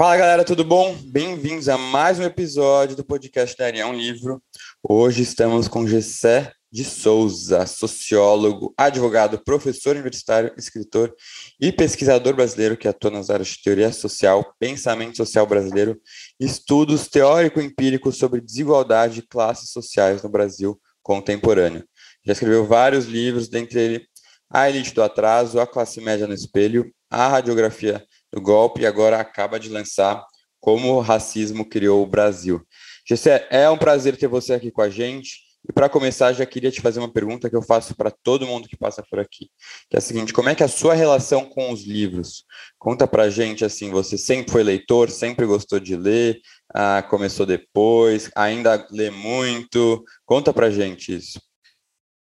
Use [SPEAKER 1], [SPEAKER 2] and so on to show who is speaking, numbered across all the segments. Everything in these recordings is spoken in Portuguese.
[SPEAKER 1] Fala galera, tudo bom? Bem-vindos a mais um episódio do podcast Daria um Livro. Hoje estamos com Gessé de Souza, sociólogo, advogado, professor universitário, escritor e pesquisador brasileiro que atua nas áreas de teoria social, pensamento social brasileiro, estudos teórico-empíricos sobre desigualdade e classes sociais no Brasil contemporâneo. Já escreveu vários livros, dentre eles A Elite do Atraso, A Classe Média no Espelho, A Radiografia do golpe e agora acaba de lançar Como o Racismo Criou o Brasil. Gessé, é um prazer ter você aqui com a gente. E para começar, já queria te fazer uma pergunta que eu faço para todo mundo que passa por aqui, que é a seguinte: como é que é a sua relação com os livros? Conta para gente assim, você sempre foi leitor, sempre gostou de ler, ah, começou depois, ainda lê muito. Conta para gente isso.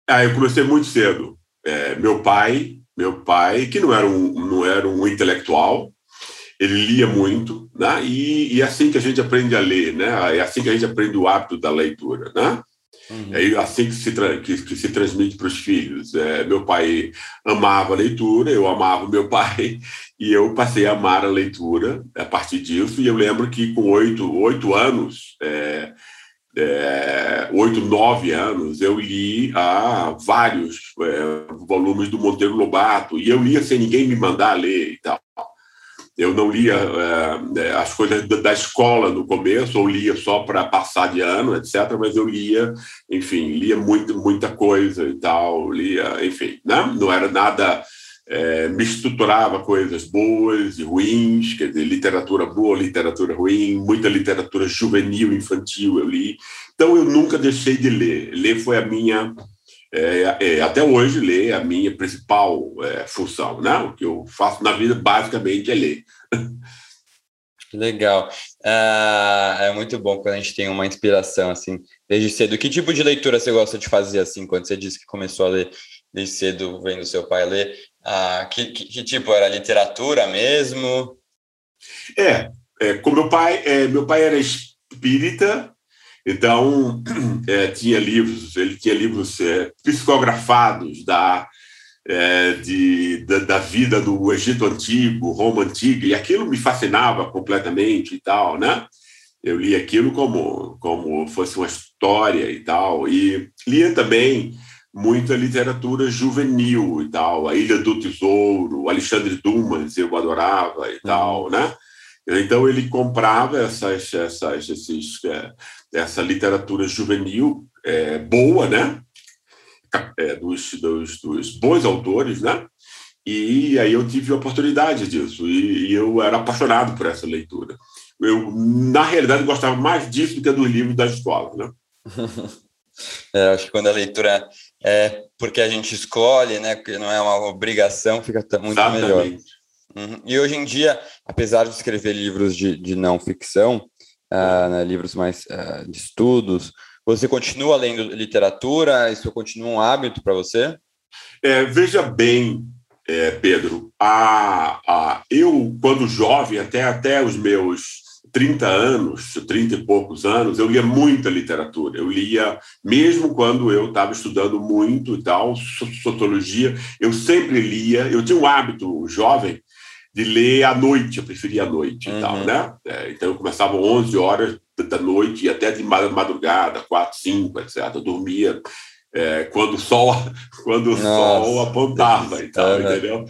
[SPEAKER 2] Ah, eu comecei muito cedo. É, meu pai, meu pai, que não era um, não era um intelectual, ele lia muito, né? E, e, é assim que a gente aprende a ler, né? É assim que a gente aprende o hábito da leitura, né? Uhum. É assim que se, que, que se transmite para os filhos. É, meu pai amava a leitura, eu amava meu pai, e eu passei a amar a leitura a partir disso. E eu lembro que com oito, oito anos, é, é, oito, nove anos, eu li a vários é, volumes do Monteiro Lobato, e eu lia sem ninguém me mandar ler e tal. Eu não lia é, é, as coisas da escola no começo, ou lia só para passar de ano, etc. Mas eu lia, enfim, lia muito, muita coisa e tal, lia, enfim, né? não era nada. É, estruturava coisas boas e ruins, quer dizer, literatura boa, literatura ruim, muita literatura juvenil, infantil eu li. Então eu nunca deixei de ler. Ler foi a minha é, é, até hoje ler é a minha principal é, função, né? O que eu faço na vida basicamente é ler.
[SPEAKER 1] Legal. Ah, é muito bom quando a gente tem uma inspiração assim desde cedo. Que tipo de leitura você gosta de fazer assim? Quando você disse que começou a ler desde cedo, vendo seu pai ler, ah, que, que, que, tipo era literatura mesmo?
[SPEAKER 2] É, é com meu pai. É, meu pai era espírita então, é, tinha livros, ele tinha livros é, psicografados da, é, de, da, da, vida do Egito Antigo, Roma Antiga, e aquilo me fascinava completamente e tal, né? Eu li aquilo como, como fosse uma história e tal, e lia também muita literatura juvenil e tal, A Ilha do Tesouro, Alexandre Dumas, eu adorava e tal, uhum. né? Então ele comprava essas, essas, esses, essa literatura juvenil é, boa, né? É, dos, dos, dos, bons autores, né? E aí eu tive a oportunidade disso e, e, eu era apaixonado por essa leitura. Eu, na realidade, gostava mais disso do que dos livros da escola, né?
[SPEAKER 1] É, acho que quando a leitura é porque a gente escolhe, né? Porque não é uma obrigação, fica muito Exatamente. melhor. Uhum. E hoje em dia, apesar de escrever livros de, de não ficção, uh, né, livros mais uh, de estudos, você continua lendo literatura? Isso continua um hábito para você?
[SPEAKER 2] É, veja bem, é, Pedro, a, a, eu, quando jovem, até, até os meus 30 anos, 30 e poucos anos, eu lia muita literatura. Eu lia, mesmo quando eu estava estudando muito e tal, sociologia, eu sempre lia. Eu tinha um hábito jovem de ler à noite, eu preferia à noite uhum. e tal, né? É, então eu começava 11 horas da noite e até de madrugada, 4, 5, etc. Eu dormia é, quando o sol, quando o sol apontava e tal, uhum. entendeu?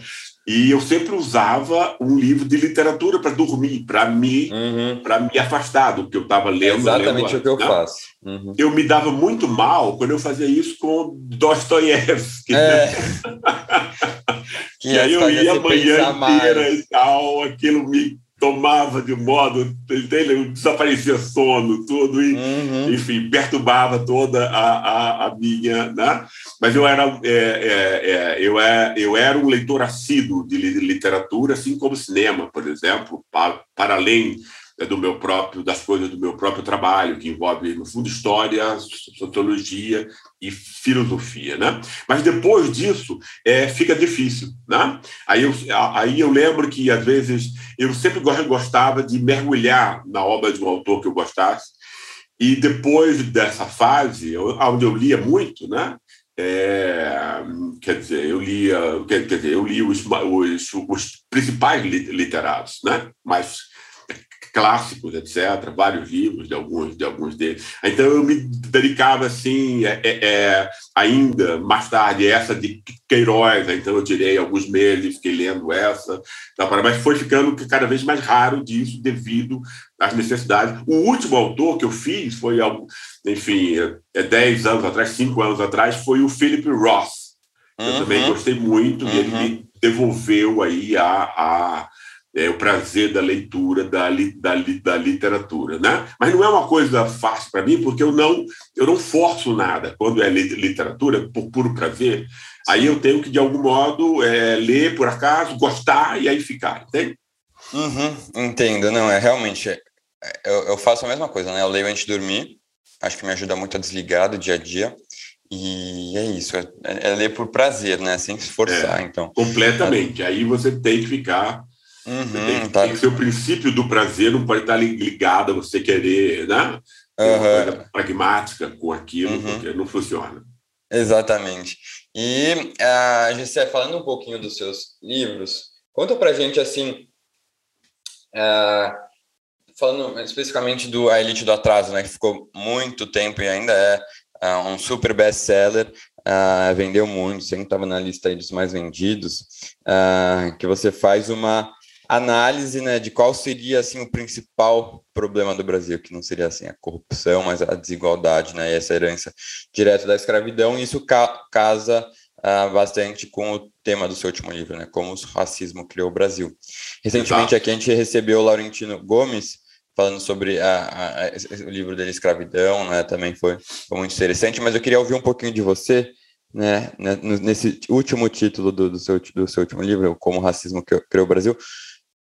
[SPEAKER 2] E eu sempre usava um livro de literatura para dormir, para me, uhum. me afastar do que eu estava lendo. É
[SPEAKER 1] exatamente
[SPEAKER 2] lendo,
[SPEAKER 1] o que eu
[SPEAKER 2] né?
[SPEAKER 1] faço.
[SPEAKER 2] Uhum. Eu me dava muito mal quando eu fazia isso com Dostoiévski. É. Né? que e aí eu ia a manhã inteira mais. e tal, aquilo me tomava de modo, entendeu? desaparecia sono, tudo, e, uhum. enfim, perturbava toda a, a, a, minha. Né? Mas eu era, é, é, é, eu, é, eu era um leitor assíduo de literatura, assim como cinema, por exemplo, para, para além do meu próprio, das coisas do meu próprio trabalho, que envolve, no fundo, história, sociologia e filosofia, né? Mas depois disso, é, fica difícil, né? Aí eu, aí eu lembro que, às vezes, eu sempre gostava de mergulhar na obra de um autor que eu gostasse, e depois dessa fase, onde eu lia muito, né? É, quer dizer, eu lia, quer dizer, eu li os, os, os principais literatos, né? Mas clássicos, etc., vários livros de alguns, de alguns deles. Então eu me dedicava assim, é, é, é ainda mais tarde, essa de Queiroz, então eu tirei alguns meses, fiquei lendo essa, mas foi ficando cada vez mais raro disso devido às necessidades. O último autor que eu fiz foi, enfim, é 10 anos atrás, 5 anos atrás, foi o Philip Ross. Eu uhum. também gostei muito uhum. e ele me devolveu aí a, a é, o prazer da leitura, da, da, da literatura. Né? Mas não é uma coisa fácil para mim, porque eu não, eu não forço nada. Quando é literatura, por puro prazer, aí eu tenho que, de algum modo, é, ler por acaso, gostar e aí ficar, entende?
[SPEAKER 1] Uhum, entendo, não, é realmente. É, eu, eu faço a mesma coisa, né? Eu leio antes de dormir, acho que me ajuda muito a desligar do dia a dia. E é isso, é, é ler por prazer, né? Sem se esforçar,
[SPEAKER 2] é,
[SPEAKER 1] então.
[SPEAKER 2] Completamente. Aí você tem que ficar Uhum, tem, tá. tem, que ser o princípio do prazer, não pode estar ligado a você querer, né? Uhum. Pragmática com aquilo, uhum. porque não funciona.
[SPEAKER 1] Exatamente. E, uh, Gessé, falando um pouquinho dos seus livros, conta pra gente, assim, uh, falando especificamente do A Elite do Atraso, né, que ficou muito tempo e ainda é uh, um super best-seller, uh, vendeu muito, sempre estava na lista dos mais vendidos, que você faz uma análise né, de qual seria assim o principal problema do Brasil, que não seria assim a corrupção, mas a desigualdade, né, e essa herança direta da escravidão. E isso ca casa uh, bastante com o tema do seu último livro, né, como o racismo criou o Brasil. Recentemente aqui a gente recebeu o Laurentino Gomes falando sobre a, a, a, o livro dele Escravidão, né, também foi, foi muito interessante. Mas eu queria ouvir um pouquinho de você. Né, né nesse último título do, do, seu, do seu último livro, Como o Racismo Criou o Brasil,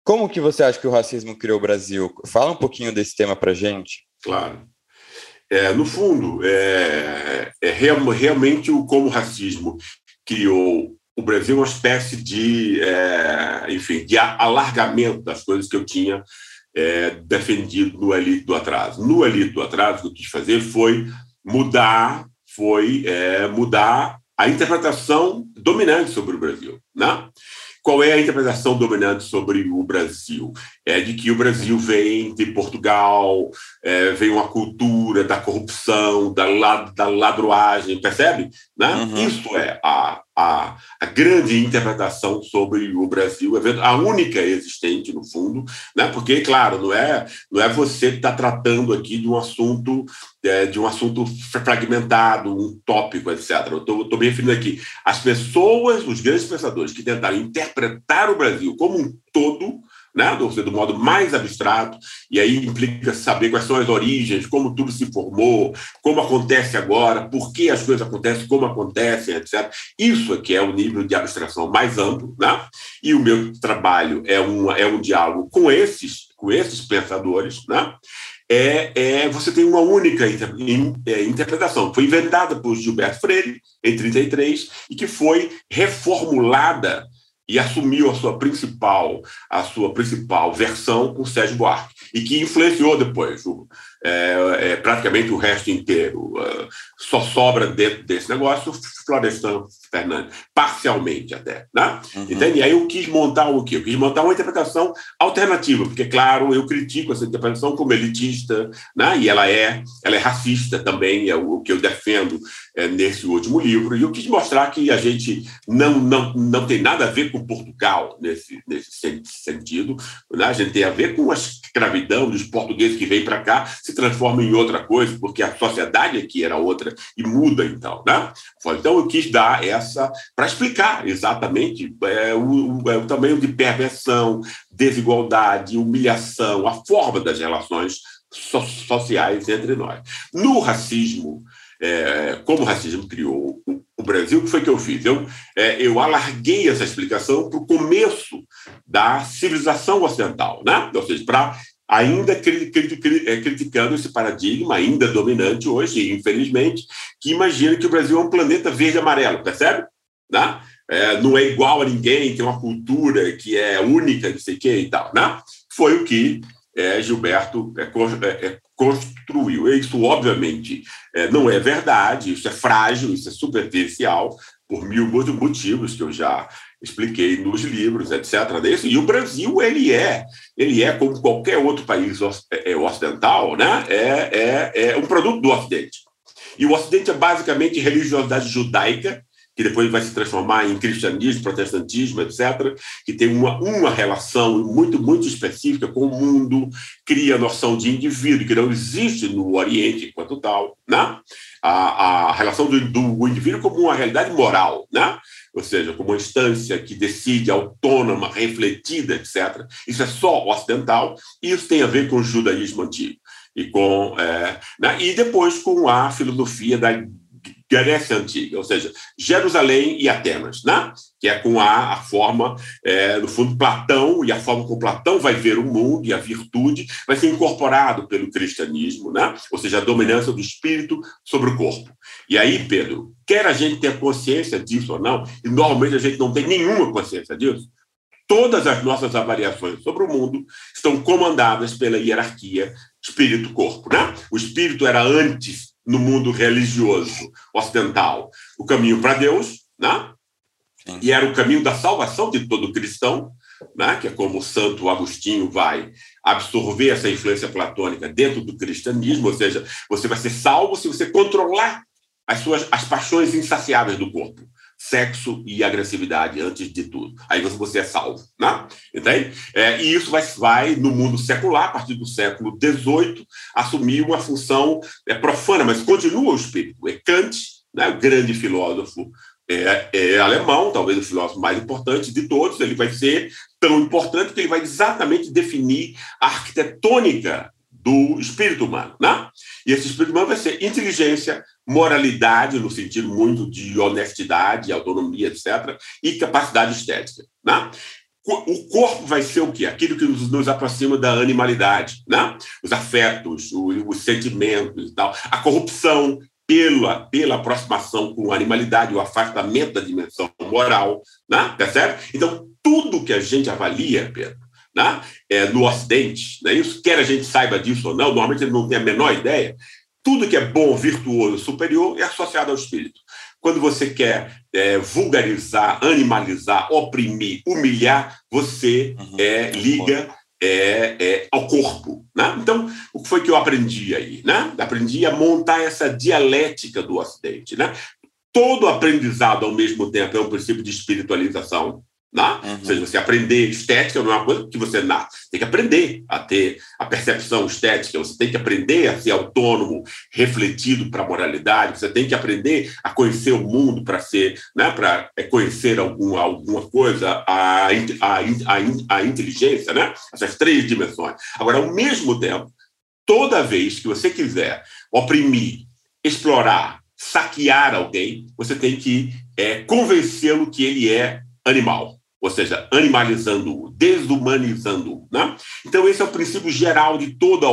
[SPEAKER 1] como que você acha que o racismo criou o Brasil? Fala um pouquinho desse tema para gente.
[SPEAKER 2] Claro. É, no fundo, é, é real, realmente o como o racismo criou o Brasil uma espécie de, é, enfim, de alargamento das coisas que eu tinha é, defendido no elite do atraso. No elite do atraso, o que eu quis fazer foi mudar, foi é, mudar a interpretação dominante sobre o Brasil, né? Qual é a interpretação dominante sobre o Brasil? É de que o Brasil vem de Portugal, é, vem uma cultura da corrupção, da, da ladroagem, percebe? Né? Uhum. Isso é a, a, a, grande interpretação sobre o Brasil, a única existente, no fundo, né? porque, claro, não é, não é você que está tratando aqui de um assunto é, de um assunto fragmentado, um tópico, etc. Eu estou me referindo aqui às pessoas, os grandes pensadores que tentaram interpretar o Brasil como um todo, né, do, do modo mais abstrato, e aí implica saber quais são as origens, como tudo se formou, como acontece agora, por que as coisas acontecem, como acontecem, etc. Isso aqui é o nível de abstração mais amplo, né? e o meu trabalho é um, é um diálogo com esses, com esses pensadores, né? é, é, você tem uma única inter, in, é, interpretação. Foi inventada por Gilberto Freire em 33 e que foi reformulada e assumiu a sua principal a sua principal versão com Sérgio Buarque e que influenciou depois é, é, praticamente o resto inteiro. Uh, só sobra dentro desse negócio Florestan Fernandes, parcialmente até. Né? Uhum. Entende? E aí eu quis montar o quê? Eu quis montar uma interpretação alternativa, porque, claro, eu critico essa interpretação como elitista, né? e ela é, ela é racista também, é o que eu defendo é, nesse último livro, e eu quis mostrar que a gente não, não, não tem nada a ver com Portugal nesse, nesse sentido, né? a gente tem a ver com a escravidão dos portugueses que vêm para cá se transformam em outra coisa, porque a sociedade aqui era outra e muda então. Né? Então eu quis dar essa para explicar exatamente é, o, o, é, o tamanho de perversão, desigualdade, humilhação, a forma das relações so sociais entre nós. No racismo, é, como o racismo criou o, o, Brasil, o que foi que eu fiz? Eu, é, eu alarguei essa explicação para o começo da civilização ocidental, né? ou seja, para ainda é, criticando esse paradigma ainda dominante hoje, infelizmente, que imagina que o Brasil é um planeta verde-amarelo, percebe? Né? É, não é igual a ninguém, tem uma cultura que é única, não sei o que e tal. Né? Foi o que é, Gilberto é, é, é construiu. Isso, obviamente, é, não é verdade, isso é frágil, isso é superficial, por mil motivos que eu já expliquei nos livros, etc. E o Brasil ele é, ele é como qualquer outro país é, é ocidental, né? É, é, é um produto do Ocidente. E o Ocidente é basicamente religiosidade judaica que depois vai se transformar em cristianismo, protestantismo, etc., que tem uma, uma relação muito, muito específica com o mundo, cria a noção de indivíduo, que não existe no Oriente enquanto tal, né? A, a relação do, do indivíduo como uma realidade moral, né? ou seja, como uma instância que decide, autônoma, refletida, etc. Isso é só ocidental, e isso tem a ver com o judaísmo antigo. E, com, é, né? e depois com a filosofia da Grécia Antiga, ou seja, Jerusalém e Atenas, né? que é com a, a forma, é, no fundo, Platão, e a forma como Platão vai ver o mundo e a virtude vai ser incorporado pelo cristianismo, né? ou seja, a dominância do espírito sobre o corpo. E aí, Pedro, quer a gente ter consciência disso ou não, e normalmente a gente não tem nenhuma consciência disso, todas as nossas avaliações sobre o mundo estão comandadas pela hierarquia espírito-corpo. Né? O espírito era antes no mundo religioso ocidental o caminho para Deus, né? Sim. e era o caminho da salvação de todo cristão, né? que é como o Santo Agostinho vai absorver essa influência platônica dentro do cristianismo, ou seja, você vai ser salvo se você controlar as suas as paixões insaciáveis do corpo sexo e agressividade antes de tudo. Aí você, você é salvo, né? Entende? É, e isso vai, vai, no mundo secular, a partir do século XVIII, assumir uma função é, profana, mas continua o espírito. É Kant, né, o grande filósofo é, é, alemão, talvez o filósofo mais importante de todos, ele vai ser tão importante que ele vai exatamente definir a arquitetônica do espírito humano, né? E esse espírito humano vai ser inteligência, moralidade, no sentido muito de honestidade, autonomia, etc., e capacidade estética, né? O corpo vai ser o quê? Aquilo que nos, nos aproxima da animalidade, né? Os afetos, os, os sentimentos e tal. A corrupção, pela, pela aproximação com a animalidade, o afastamento da dimensão moral, né? percebe? Então, tudo que a gente avalia, Pedro, né? é, no Ocidente, né? isso quer a gente saiba disso ou não, normalmente não tem a menor ideia, tudo que é bom, virtuoso, superior é associado ao espírito. Quando você quer é, vulgarizar, animalizar, oprimir, humilhar, você uhum. é, liga é, é, ao corpo. Né? Então, o que foi que eu aprendi aí? Né? Aprendi a montar essa dialética do Ocidente. Né? Todo aprendizado, ao mesmo tempo, é um princípio de espiritualização. Né? Uhum. Ou seja, você aprender estética não é uma coisa que você nasce. Tem que aprender a ter a percepção estética, você tem que aprender a ser autônomo, refletido para a moralidade, você tem que aprender a conhecer o mundo para ser, né, para é, conhecer algum, alguma coisa, a, a, a, a inteligência, né? essas três dimensões. Agora, ao mesmo tempo, toda vez que você quiser oprimir, explorar, saquear alguém, você tem que é, convencê-lo que ele é animal ou seja, animalizando-o, desumanizando-o. Né? Então, esse é o princípio geral de toda,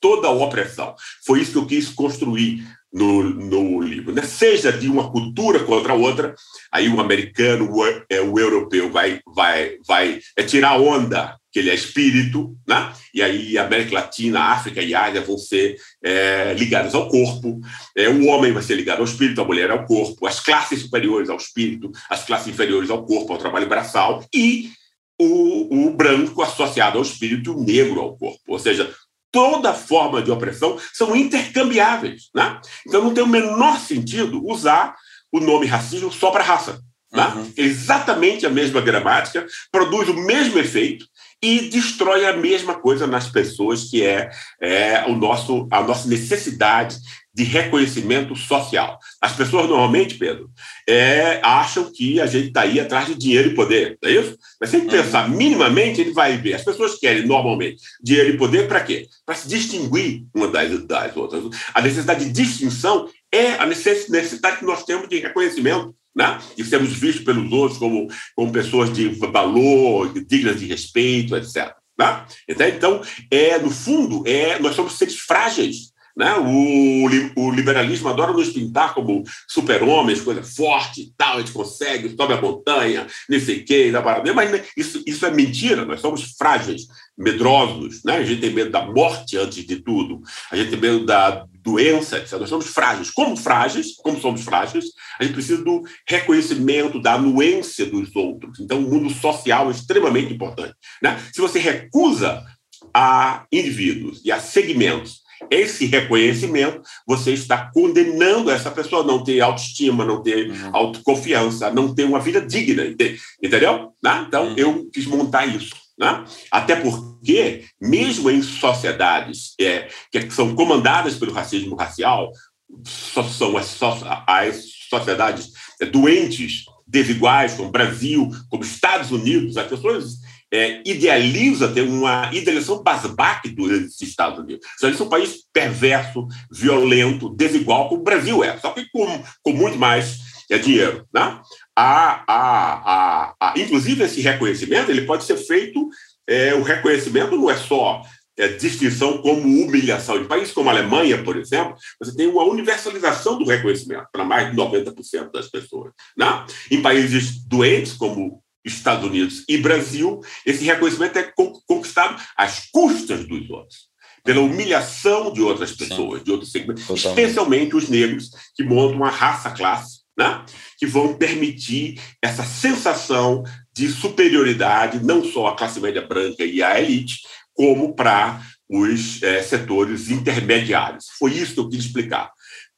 [SPEAKER 2] toda opressão. Foi isso que eu quis construir no, no livro. Né? Seja de uma cultura contra outra, aí o americano, o, é, o europeu vai, vai, vai é tirar onda que ele é espírito, né? e aí América Latina, África e Ásia vão ser é, ligadas ao corpo, é, o homem vai ser ligado ao espírito, a mulher ao corpo, as classes superiores ao espírito, as classes inferiores ao corpo, ao trabalho braçal, e o, o branco associado ao espírito, o negro ao corpo. Ou seja, toda forma de opressão são intercambiáveis. Né? Então não tem o menor sentido usar o nome racismo só para raça. Né? Uhum. Exatamente a mesma gramática, produz o mesmo efeito e destrói a mesma coisa nas pessoas, que é, é o nosso, a nossa necessidade de reconhecimento social. As pessoas normalmente, Pedro, é, acham que a gente está aí atrás de dinheiro e poder, não é isso? Mas se a gente uhum. pensar minimamente, ele vai ver. As pessoas querem, normalmente, dinheiro e poder para quê? Para se distinguir uma das, das outras. A necessidade de distinção é a necessidade que nós temos de reconhecimento né? e sermos vistos pelos outros como, como pessoas de valor, dignas de respeito, etc. Né? Então, é, no fundo, é, nós somos seres frágeis. Né? O, o liberalismo adora nos pintar como super-homens, coisa forte tal, a gente consegue, sobe a montanha, nem sei o quê, mas isso, isso é mentira, nós somos frágeis, medrosos, né? a gente tem medo da morte antes de tudo, a gente tem medo da doença, etc. Nós somos frágeis. Como frágeis, como somos frágeis, a gente precisa do reconhecimento, da anuência dos outros. Então, o mundo social é extremamente importante. Né? Se você recusa a indivíduos e a segmentos esse reconhecimento, você está condenando essa pessoa a não ter autoestima, não ter uhum. autoconfiança, não ter uma vida digna, entendeu? Né? Então, uhum. eu quis montar isso. Né? Até porque, mesmo em sociedades é, que são comandadas pelo racismo racial, são as, as sociedades doentes, desiguais, como Brasil, como Estados Unidos, as pessoas é, idealiza, tem uma idealização basbaque dos Estados Unidos. Eles são um país perverso, violento, desigual, como o Brasil é, só que com, com muito mais é, dinheiro. Né? A, a, a, a, inclusive, esse reconhecimento ele pode ser feito, é, o reconhecimento não é só é, distinção como humilhação. Em países como a Alemanha, por exemplo, você tem uma universalização do reconhecimento para mais de 90% das pessoas. Né? Em países doentes, como Estados Unidos e Brasil, esse reconhecimento é conquistado às custas dos outros, pela humilhação de outras pessoas, Sim. de outros segmentos, Totalmente. especialmente os negros, que montam uma raça-classe, né? que vão permitir essa sensação de superioridade, não só à classe média branca e à elite, como para os é, setores intermediários. Foi isso que eu quis explicar.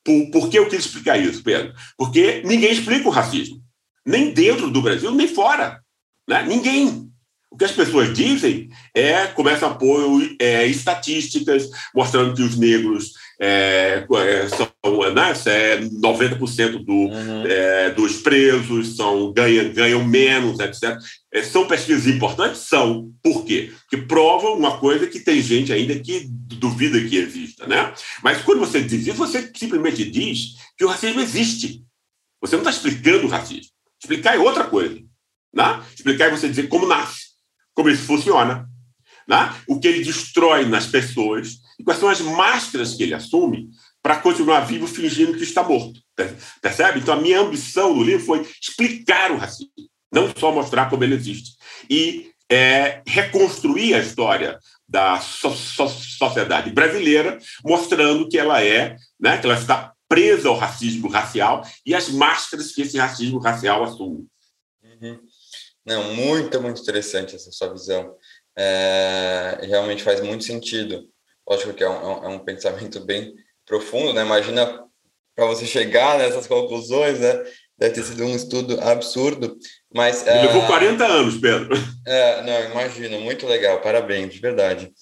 [SPEAKER 2] Por, por que eu quis explicar isso, Pedro? Porque ninguém explica o racismo nem dentro do Brasil, nem fora. Né? Ninguém. O que as pessoas dizem é começa a pôr é, estatísticas mostrando que os negros é, é são né, é 90% do, uhum. é, dos presos são, ganham, ganham menos, etc. É, são pesquisas importantes? São. Por quê? Porque provam uma coisa que tem gente ainda que duvida que exista. Né? Mas quando você diz isso, você simplesmente diz que o racismo existe. Você não está explicando o racismo. Explicar é outra coisa. Né? Explicar é você dizer como nasce, como isso funciona, né? o que ele destrói nas pessoas e quais são as máscaras que ele assume para continuar vivo fingindo que está morto. Percebe? Então, a minha ambição no livro foi explicar o racismo, não só mostrar como ele existe. E é, reconstruir a história da so so sociedade brasileira, mostrando que ela é, né, que ela está presa ao racismo racial e as máscaras que esse racismo racial assume.
[SPEAKER 1] Uhum. Não, muito, muito interessante essa sua visão. É, realmente faz muito sentido. Lógico que é um, é um pensamento bem profundo, né? Imagina para você chegar nessas conclusões, né? Deve ter sido um estudo absurdo, mas...
[SPEAKER 2] É, levou 40 anos, Pedro.
[SPEAKER 1] É, não, imagina, muito legal, parabéns, de verdade.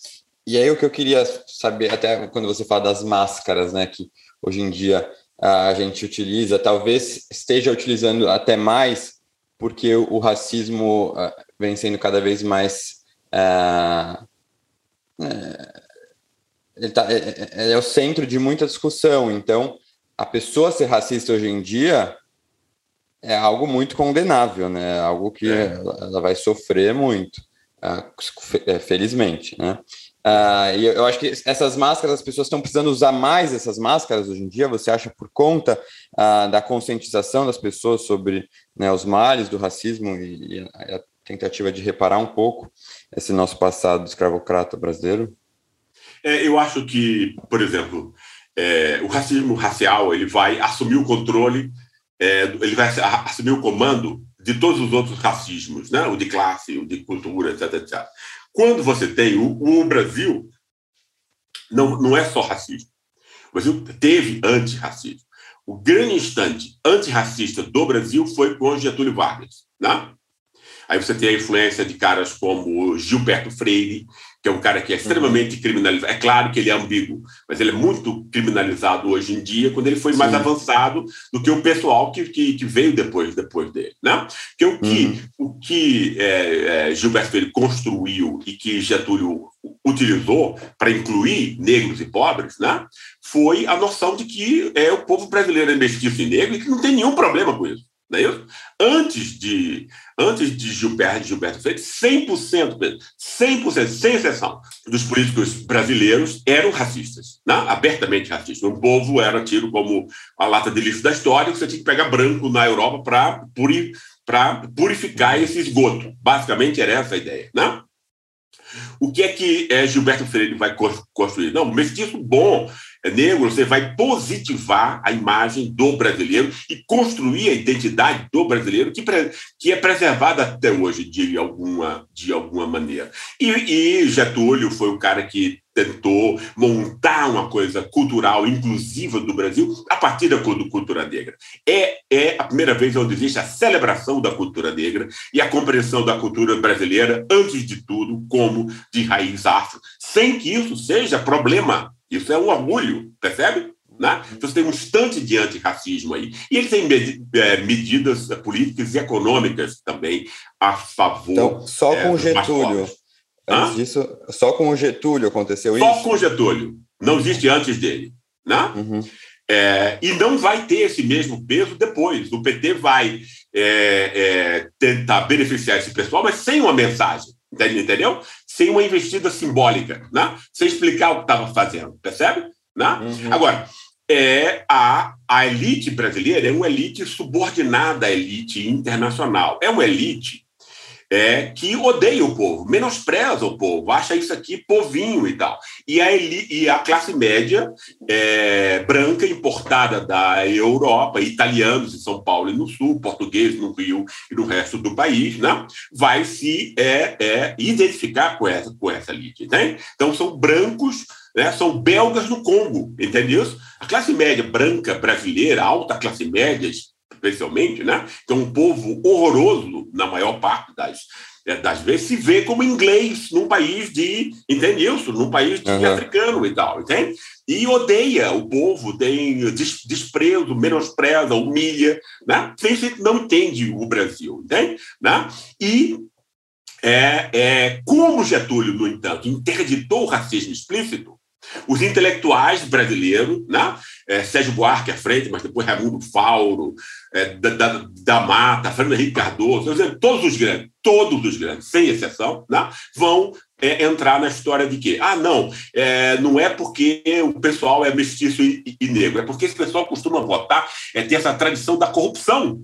[SPEAKER 1] E aí o que eu queria saber, até quando você fala das máscaras, né, que hoje em dia a gente utiliza, talvez esteja utilizando até mais, porque o racismo ah, vem sendo cada vez mais. Uh, ele, tá, é, é, é, o centro de muita discussão. Então, a pessoa ser racista hoje em dia é algo muito condenável, né? Algo que ela, vai sofrer muito, uh, felizmente, né? Uh, e eu acho que essas máscaras, as pessoas estão precisando usar mais essas máscaras hoje em dia. Você acha por conta uh, da conscientização das pessoas sobre né, os males do racismo e, e, a tentativa de reparar um pouco esse nosso passado escravocrata brasileiro?
[SPEAKER 2] É, eu acho que, por exemplo, é, o racismo racial ele vai assumir o controle, é, ele vai assumir o comando de todos os outros racismos, né? o de classe, o de cultura, etc, etc. Quando você tem o, o Brasil, não, não é só racismo. O Brasil teve antirracismo. O grande instante antirracista do Brasil foi com Getúlio Vargas. Né? Aí você tem a influência de caras como Gilberto Freire, que é um cara que é extremamente criminalizado. É claro que ele é ambíguo, mas ele é muito criminalizado hoje em dia, quando ele foi mais Sim. avançado do que o pessoal que, que, que, veio depois, depois dele. Né? Porque o que, uhum. o que é, é, Gilberto Freire construiu e que Getúlio utilizou para incluir negros e pobres né, foi a noção de que é, o povo brasileiro é mestiço e negro e que não tem nenhum problema com isso. Não é? Antes de, antes de Gilberto, Gilberto Freire, 100%, 100%, sem exceção, dos políticos brasileiros eram racistas, né? abertamente racistas. O povo era tido como a lata de lixo da história, que você tinha que pegar branco na Europa para puri, purificar esse esgoto. Basicamente era essa a ideia. Né? O que é que é, Gilberto Freire vai construir? Não, mestiço bom, negro, você vai positivar a imagem do brasileiro e construir a identidade do brasileiro que, que é preservada até hoje de alguma, de alguma maneira. E, e Getúlio foi o cara que tentou montar uma coisa cultural inclusiva do Brasil a partir da cultura negra. É, é a primeira vez onde existe a celebração da cultura negra e a compreensão da cultura brasileira, antes de tudo, como de raiz afro, sem que isso seja problema isso é um orgulho, percebe? Né? Então você tem um instante de antirracismo aí. E ele tem é, medidas políticas e econômicas também a favor.
[SPEAKER 1] Então, só é, com Getúlio. Antes disso, só com o Getúlio aconteceu
[SPEAKER 2] só
[SPEAKER 1] isso?
[SPEAKER 2] Só com Getúlio. Não existe antes dele. Né? Uhum. É, e não vai ter esse mesmo peso depois. O PT vai é, é, tentar beneficiar esse pessoal, mas sem uma mensagem. Entendeu? Sem uma investida simbólica, né? sem explicar o que estava fazendo, percebe? Né? Uhum. Agora, é a, a elite brasileira é uma elite subordinada à elite internacional. É uma elite é, que odeia o povo, menospreza o povo, acha isso aqui povinho e tal. E a, e a classe média é, branca importada da Europa, italianos em São Paulo e no Sul, portugueses no Rio e no resto do país, né, vai se é, é, identificar com essa, com essa elite. Né? Então, são brancos né, são belgas no Congo, entendeu? A classe média branca brasileira, alta classe média, especialmente, né? que é um povo horroroso na maior parte das, é, das vezes, se vê como inglês num país de, entende isso? Num país de uhum. africano e tal, entende? E odeia o povo, tem desprezo, menospreza, humilha, né? Não entende o Brasil, entende? Né? E é, é, como Getúlio, no entanto, interditou o racismo explícito, os intelectuais brasileiros, né? É, Sérgio Buarque à frente, mas depois Raimundo Fauro, é, da, da, da, Mata, Fernando Henrique Cardoso, todos os grandes, todos os grandes, sem exceção, né? vão é, entrar na história de que, ah, não, é, não é porque o pessoal é mestiço e, e, negro, é porque esse pessoal costuma votar, é ter essa tradição da corrupção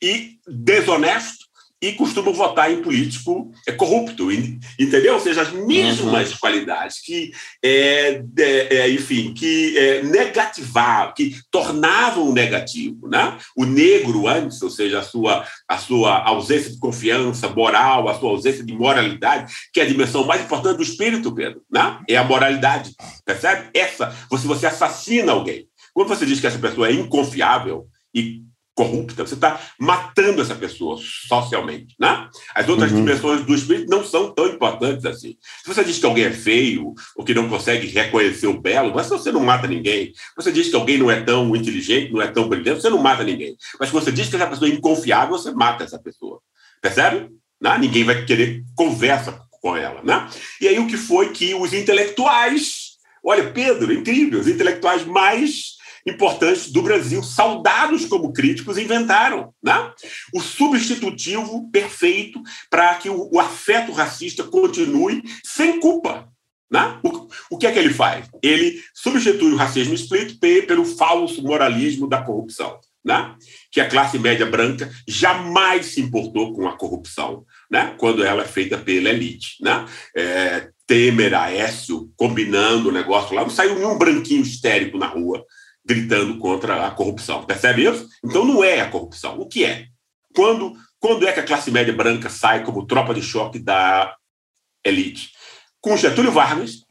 [SPEAKER 2] e desonesto e costumam votar em político é, corrupto, entendeu? Ou seja, as mesmas uhum. qualidades que, é, é, enfim, que é, negativavam, que tornavam negativo, né? O negro antes, ou seja, a sua, a sua ausência de confiança moral, a sua ausência de moralidade, que é a dimensão mais importante do espírito, Pedro, né? É a moralidade, percebe? Essa, se você assassina alguém, quando você diz que essa pessoa é inconfiável e corrupta, você está matando essa pessoa socialmente. Né? As outras uhum. dimensões do espírito não são tão importantes assim. Se você diz que alguém é feio ou que não consegue reconhecer o belo, mas você não mata ninguém. Você diz que alguém não é tão inteligente, não é tão brilhante, você não mata ninguém. Mas se você diz que essa pessoa é inconfiável, você mata essa pessoa. Percebe? Né? Ninguém vai querer conversa com ela. Né? E aí o que foi que os intelectuais, olha, Pedro, incrível, os intelectuais mais importantes do Brasil, saudados como críticos, inventaram. Né? O substitutivo perfeito para que o, o, afeto racista continue sem culpa. Né? O, o que é que ele faz? Ele substitui o racismo explícito pelo falso moralismo da corrupção. Né? que a classe média branca jamais se importou com a corrupção, né? quando ela é feita pela elite. Né? É, Temer, Aécio, combinando o negócio lá, não saiu nenhum branquinho histérico na rua gritando contra a corrupção. Percebe isso? Então não é a corrupção. O que é? Quando, quando é que a classe média branca sai como tropa de choque da elite? Com Getúlio Vargas,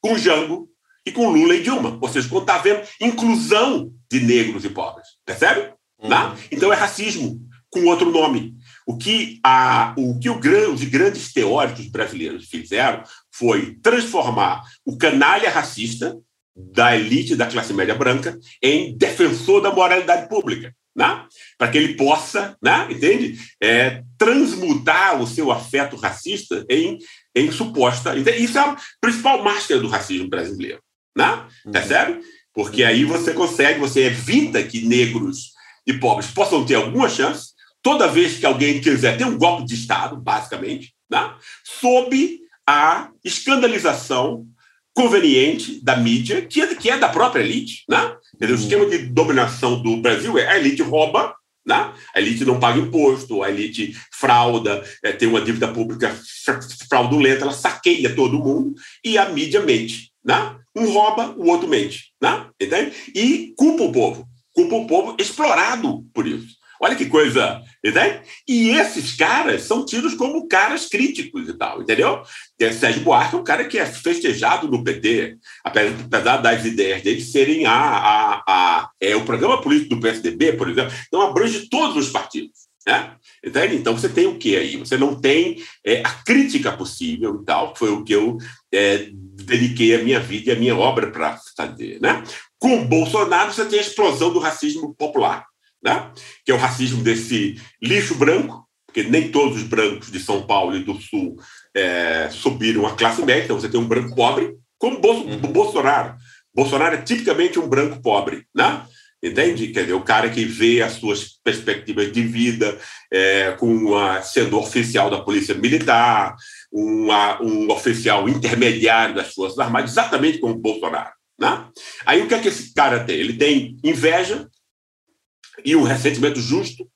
[SPEAKER 2] com Jango e com Lula e Dilma. Ou seja, quando está havendo inclusão de negros e pobres. Percebe? Uhum. Né? Então é racismo com outro nome. O que, a, o que o, os grandes teóricos brasileiros fizeram foi transformar o canalha racista da elite da classe média branca em defensor da moralidade pública, né? para que ele possa, né? entende? É, transmutar o seu afeto racista em, em suposta. Isso é a principal máscara do racismo brasileiro. Né? Uhum. Percebe? Porque aí você consegue, você evita que negros e pobres possam ter alguma chance, toda vez que alguém quiser ter um golpe de Estado, basicamente, né? sob a escandalização conveniente da mídia, que é, que é da própria elite. Né? O uhum. esquema de dominação do Brasil é a elite rouba, né? a elite não paga imposto, a elite frauda, é, tem uma dívida pública fraudulenta, ela saqueia todo mundo e a mídia mente. Né? Um rouba, o outro mente. Né? Entende? E culpa o povo. Culpa o povo explorado por isso. Olha que coisa, entende? E esses caras são tidos como caras críticos e tal, entendeu? E Sérgio Buarque é um cara que é festejado no PT, apesar das ideias dele serem a, a, a é, o programa político do PSDB, por exemplo, não abrange todos os partidos. Né? Entende? Então você tem o que aí? Você não tem é, a crítica possível e tal, foi o que eu é, dediquei a minha vida e a minha obra para fazer. Né? Com Bolsonaro, você tem a explosão do racismo popular né? que é o racismo desse lixo branco, porque nem todos os brancos de São Paulo e do Sul é, subiram a classe média, então você tem um branco pobre, como Bolso, uhum. Bolsonaro. Bolsonaro é tipicamente um branco pobre, né? Entende? Quer dizer, o cara que vê as suas perspectivas de vida é, com a, sendo oficial da Polícia Militar, uma, um oficial intermediário das Forças Armadas, exatamente como Bolsonaro. Né? Aí o que é que esse cara tem? Ele tem inveja, e um ressentimento justo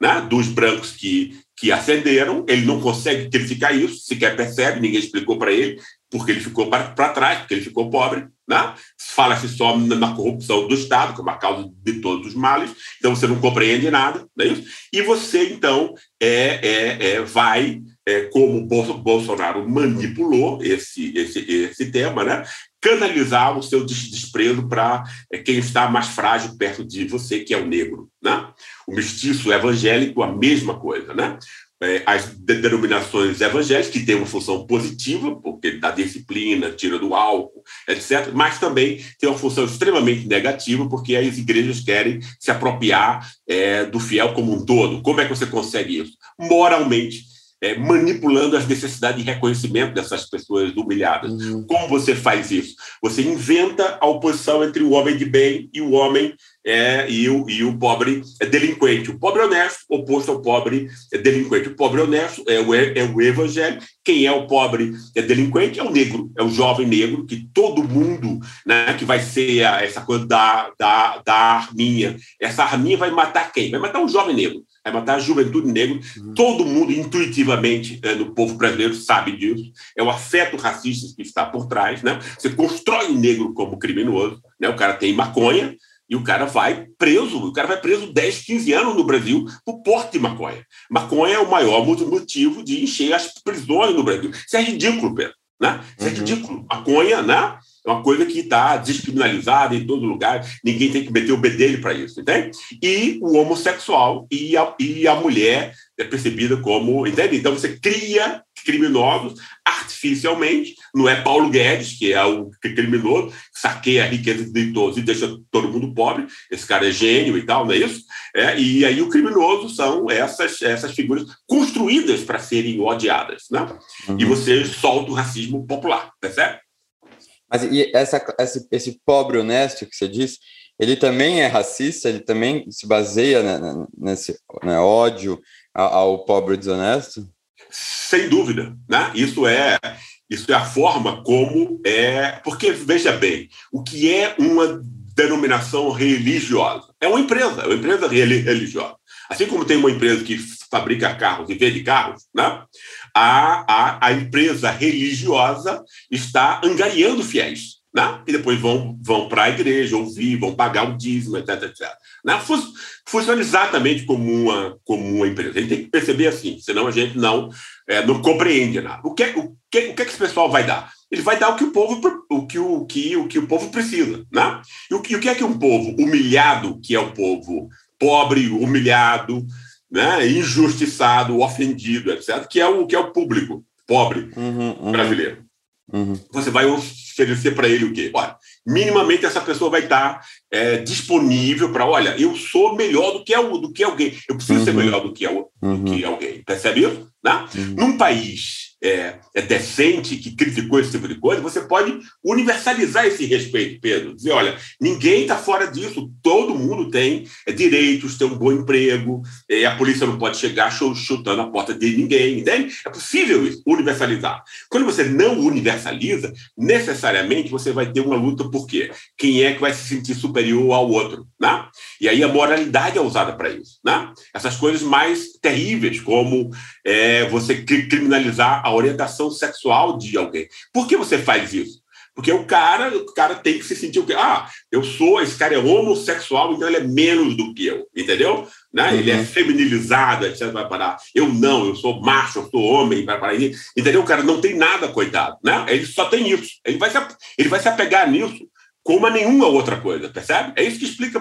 [SPEAKER 2] né, dos brancos que, que ascenderam. Ele não consegue criticar isso, sequer percebe, ninguém explicou para ele, porque ele ficou para trás, porque ele ficou pobre. Né? Fala-se só na corrupção do Estado, como a causa de todos os males, então você não compreende nada. Não é? E você, então, é, é, é vai é, como Bolsonaro manipulou esse, esse, esse tema, né? Canalizar o seu desprezo para é, quem está mais frágil perto de você, que é o negro. Né? O mestiço evangélico, a mesma coisa. Né? É, as denominações evangélicas, que têm uma função positiva, porque dá disciplina, tira do álcool, etc., mas também tem uma função extremamente negativa, porque as igrejas querem se apropriar é, do fiel como um todo. Como é que você consegue isso? Moralmente é, manipulando as necessidades de reconhecimento dessas pessoas humilhadas. Uhum. Como você faz isso? Você inventa a oposição entre o homem de bem e o homem é, e, o, e o pobre delinquente. O pobre honesto oposto ao pobre delinquente. O pobre honesto é o, é o evangelho. Quem é o pobre é delinquente é o negro, é o jovem negro, que todo mundo, né, que vai ser a, essa coisa da, da, da arminha. Essa arminha vai matar quem? Vai matar um jovem negro vai matar a juventude negra. Uhum. Todo mundo, intuitivamente, é, no povo brasileiro, sabe disso. É o afeto racista que está por trás. Né? Você constrói o negro como criminoso. Né? O cara tem maconha e o cara vai preso. O cara vai preso 10, 15 anos no Brasil por porte de maconha. Maconha é o maior motivo de encher as prisões no Brasil. Isso é ridículo, Pedro. Né? Isso é uhum. ridículo. Maconha, né? É uma coisa que está descriminalizada em todo lugar, ninguém tem que meter o bedelho para isso, entende? E o homossexual e a, e a mulher é percebida como, entende? Então você cria criminosos artificialmente, não é Paulo Guedes, que é o criminoso, que saqueia a riqueza de todos e deixa todo mundo pobre, esse cara é gênio e tal, não é isso? É, e aí o criminoso são essas, essas figuras construídas para serem odiadas, né? Uhum. E você solta o racismo popular, percebe?
[SPEAKER 1] Mas e essa, esse, esse pobre honesto que você disse, ele também é racista, ele também se baseia né, nesse né, ódio ao, ao, pobre desonesto?
[SPEAKER 2] Sem dúvida, né? Isso é isso é a forma como é, porque veja bem, o que é uma denominação religiosa? É uma empresa, é uma empresa religiosa. Assim como tem uma empresa que fabrica carros e vende carros, né? A, a, a empresa religiosa está angariando fiéis. Né? E depois vão, vão para a igreja ouvir, vão pagar o dízimo, etc. etc. Né? Funciona exatamente como uma, como uma empresa. A gente tem que perceber assim, senão a gente não, é, não compreende nada. O que, o, que, o que, é que esse pessoal vai dar? Ele vai dar o que o povo, o que o, que, o, que o povo precisa. Né? E o, e o que é que um povo humilhado, que é o povo pobre, humilhado, né, injustiçado, ofendido, etc., que é o que é o público pobre uhum, uhum. brasileiro. Uhum. Você vai oferecer para ele o quê? Olha, minimamente essa pessoa vai estar é, disponível para, olha, eu sou melhor do que, do que alguém, eu preciso ser uhum. melhor do que, do que uhum. alguém. Percebe isso? Né? Num país é, é, decente, que criticou esse tipo de coisa, você pode universalizar esse respeito, Pedro. Dizer, olha, ninguém está fora disso, todo mundo tem é, direitos, tem um bom emprego, é, a polícia não pode chegar chutando a porta de ninguém, entende? É possível isso, universalizar. Quando você não universaliza, necessariamente você vai ter uma luta por quê? Quem é que vai se sentir superior ao outro, né? E aí a moralidade é usada para isso, né? Essas coisas mais terríveis, como é, você criminalizar a orientação sexual de alguém. Por que você faz isso? Porque o cara, o cara tem que se sentir o quê? Ah, eu sou, esse cara é homossexual, então ele é menos do que eu, entendeu? Né? Uhum. Ele é feminilizado, etc. Vai parar. Eu não, eu sou macho, eu sou homem, vai parar. Entendeu? O cara não tem nada, coitado, né? Ele só tem isso. Ele vai se, ele vai se apegar nisso como a nenhuma outra coisa, percebe? É isso que explica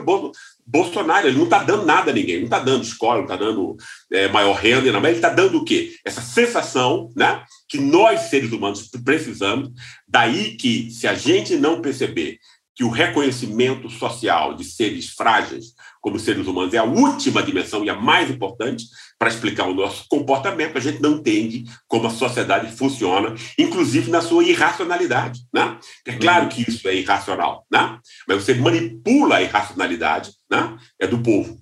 [SPEAKER 2] Bolsonaro. Ele não está dando nada a ninguém, não está dando escola, não está dando é, maior renda, não, mas ele está dando o quê? Essa sensação né, que nós, seres humanos, precisamos. Daí que, se a gente não perceber que o reconhecimento social de seres frágeis, como seres humanos, é a última dimensão e a mais importante para explicar o nosso comportamento, a gente não entende como a sociedade funciona, inclusive na sua irracionalidade. Né? É claro uhum. que isso é irracional, né? mas você manipula a irracionalidade né? é do povo.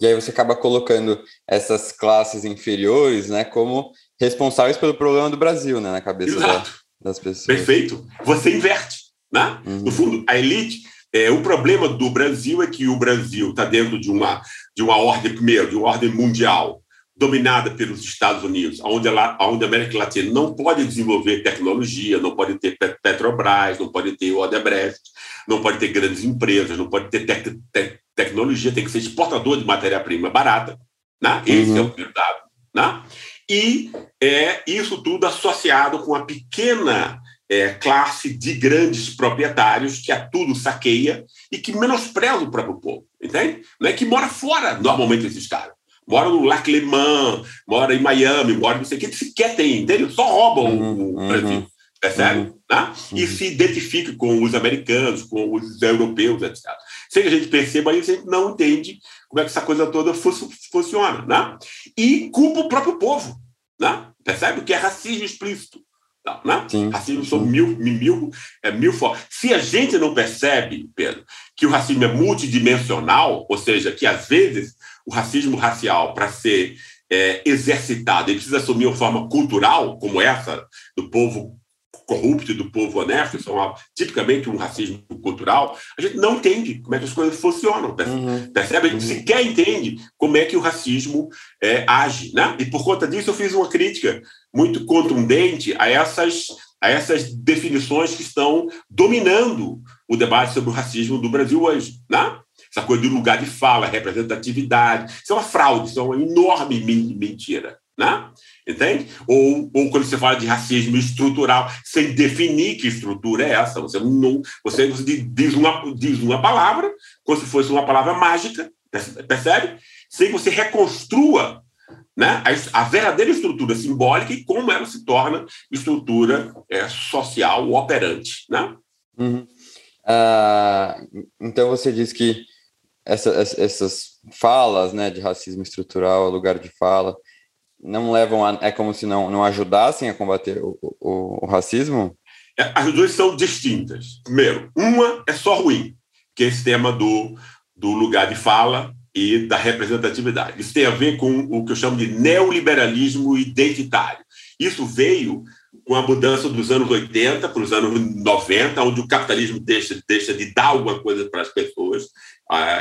[SPEAKER 1] E aí você acaba colocando essas classes inferiores né, como responsáveis pelo problema do Brasil né, na cabeça da, das pessoas.
[SPEAKER 2] Perfeito. Você inverte. Né? Uhum. No fundo, a elite. É, o problema do Brasil é que o Brasil está dentro de uma, de uma ordem, primeiro, de uma ordem mundial, dominada pelos Estados Unidos, onde, ela, onde a América Latina não pode desenvolver tecnologia, não pode ter Petrobras, não pode ter Odebrecht, não pode ter grandes empresas, não pode ter te te tecnologia, tem que ser exportador de matéria-prima barata. Né? Esse uhum. é o primeiro dado. Né? E é isso tudo associado com a pequena é, classe de grandes proprietários que a tudo saqueia e que menospreza o próprio povo, entende? Não é que mora fora, normalmente, esses caras. Mora no Lac Le Mans, mora em Miami, mora não sei o que, sequer tem, entende? Só roubam uhum, o Brasil, uhum, percebe? Uhum, né? E uhum. se identifica com os americanos, com os europeus, etc. Sem que a gente perceba isso, a gente não entende como é que essa coisa toda funciona, né? E culpa o próprio povo, né? Percebe? Que é racismo explícito. Né? Sim, racismo são mil, mil, é, mil formas. Se a gente não percebe, Pedro, que o racismo é multidimensional, ou seja, que às vezes o racismo racial, para ser é, exercitado, ele precisa assumir uma forma cultural, como essa do povo corrupto e do povo honesto, isso é tipicamente um racismo cultural, a gente não entende como é que as coisas funcionam, uhum. percebe? A gente uhum. sequer entende como é que o racismo é, age. Né? E por conta disso eu fiz uma crítica muito contundente a essas, a essas definições que estão dominando o debate sobre o racismo do Brasil hoje. Né? Essa coisa de lugar de fala, representatividade, isso é uma fraude, isso é uma enorme mentira. Né? Entende? Ou, ou quando você fala de racismo estrutural, sem definir que estrutura é essa. Você não você, diz, uma, diz uma palavra, como se fosse uma palavra mágica, percebe? Sem que você reconstrua né, a, a, verdadeira estrutura simbólica e como ela se torna estrutura é, social operante. Né?
[SPEAKER 1] Uhum. Uh, então você diz que essa, essas falas né, de racismo estrutural, lugar de fala, não levam a, é como se não, não ajudassem a combater o, o, o racismo?
[SPEAKER 2] É, as duas são distintas. Primeiro, uma é só ruim, que é esse tema do, do lugar de fala e da representatividade. Isso tem a ver com o que eu chamo de neoliberalismo identitário. Isso veio com a mudança dos anos 80 para os anos 90, onde o capitalismo deixa, deixa de dar alguma coisa para as pessoas,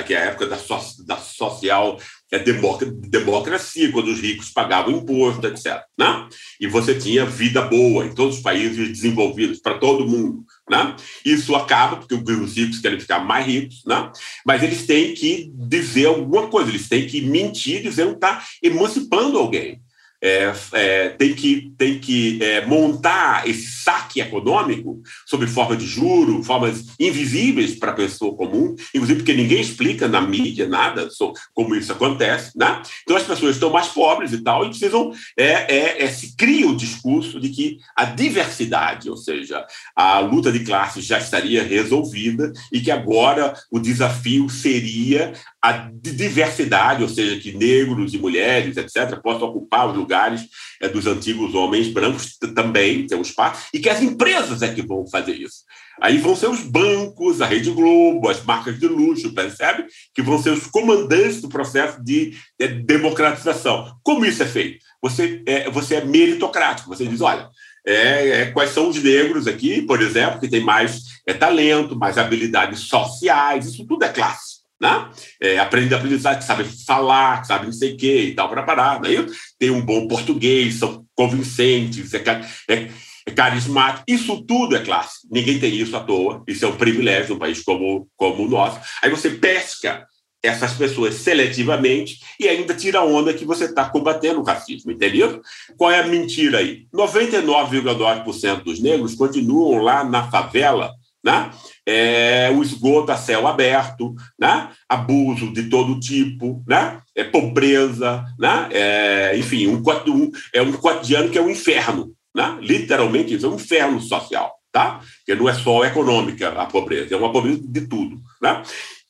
[SPEAKER 2] que é a época da, so, da social é democracia, quando os ricos pagavam imposto, etc. Né? E você tinha vida boa em todos os países desenvolvidos, para todo mundo. Né? Isso acaba, porque os ricos querem ficar mais ricos, né? mas eles têm que dizer alguma coisa, eles têm que mentir dizendo que está emancipando alguém é, é, tem que, tem que é, montar esse saque econômico sob forma de juro, formas invisíveis para a pessoa comum, inclusive porque ninguém explica na mídia nada sobre como isso acontece. Né? Então as pessoas estão mais pobres e tal, e precisam. É, é, é, se cria o discurso de que a diversidade, ou seja, a luta de classes já estaria resolvida e que agora o desafio seria a diversidade, ou seja, que negros e mulheres, etc., possam ocupar os lugares é, dos antigos homens brancos também, ter um espaço, e que as empresas é que vão fazer isso. Aí vão ser os bancos, a Rede Globo, as marcas de luxo, percebe? Que vão ser os comandantes do processo de, de democratização. Como isso é feito? Você é, você é meritocrático, você diz, olha, é, é, quais são os negros aqui, por exemplo, que tem mais é, talento, mais habilidades sociais, isso tudo é classe né? É, aprende aprendizagem, que sabe falar, que sabe não sei o quê e tal, para parar. Aí tem um bom português, são convincentes, é, é, é, carismático. Isso tudo é classe. Ninguém tem isso à toa. Isso é um privilégio num país como, como o nosso. Aí você pesca essas pessoas seletivamente e ainda tira a onda que você está combatendo o racismo, entendeu? Qual é a mentira aí? 99,9% dos negros continuam lá na favela né? É, o esgoto a céu aberto, né? abuso de todo tipo, né? é pobreza, né? É, enfim, um, um, é um cotidiano que é um inferno, né? literalmente isso, é um inferno social, tá? que não é só econômica a pobreza, é uma pobreza de tudo. Né?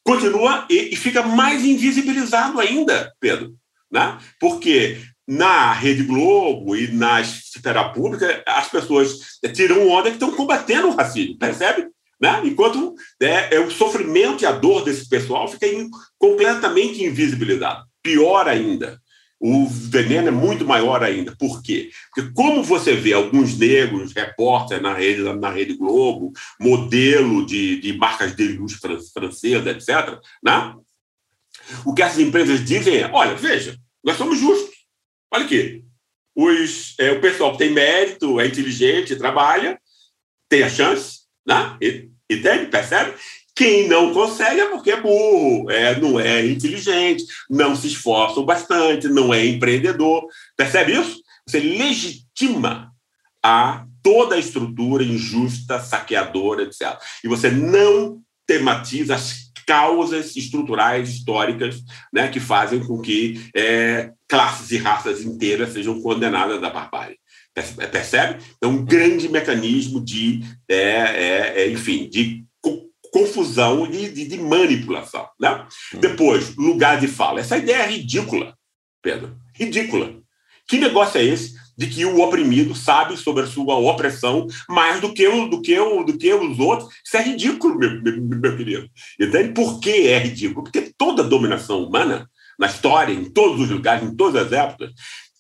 [SPEAKER 2] Continua e, e fica mais invisibilizado ainda, Pedro, né? porque na Rede Globo e na esfera pública, as pessoas tiram onda que estão combatendo o racismo, percebe? Né? Enquanto né, é, o sofrimento e a dor desse pessoal fica in, completamente invisibilizado. Pior ainda, o veneno é muito maior ainda. Por quê? Porque como você vê alguns negros, repórteres na rede, na rede Globo, modelo de, de marcas de luxo francesa, etc., né? o que essas empresas dizem é, olha, veja, nós somos justos. Olha aqui, os, é, o pessoal que tem mérito, é inteligente, trabalha, tem a chance, né? Entende? Percebe? Quem não consegue é porque é burro, é, não é inteligente, não se esforça bastante, não é empreendedor. Percebe isso? Você legitima a toda a estrutura injusta, saqueadora, etc. E você não tematiza as causas estruturais históricas né, que fazem com que é, classes e raças inteiras sejam condenadas à barbárie. Percebe? É um grande mecanismo de, é, é, é enfim, de confusão e de, de, manipulação. Né? Hum. Depois, lugar de fala. Essa ideia é ridícula, Pedro. Ridícula. Que negócio é esse de que o oprimido sabe sobre a sua opressão mais do que, o, do que, o, do que os outros? Isso é ridículo, meu, meu, meu querido. Entende? Por que é ridículo? Porque toda dominação humana, na história, em todos os lugares, em todas as épocas,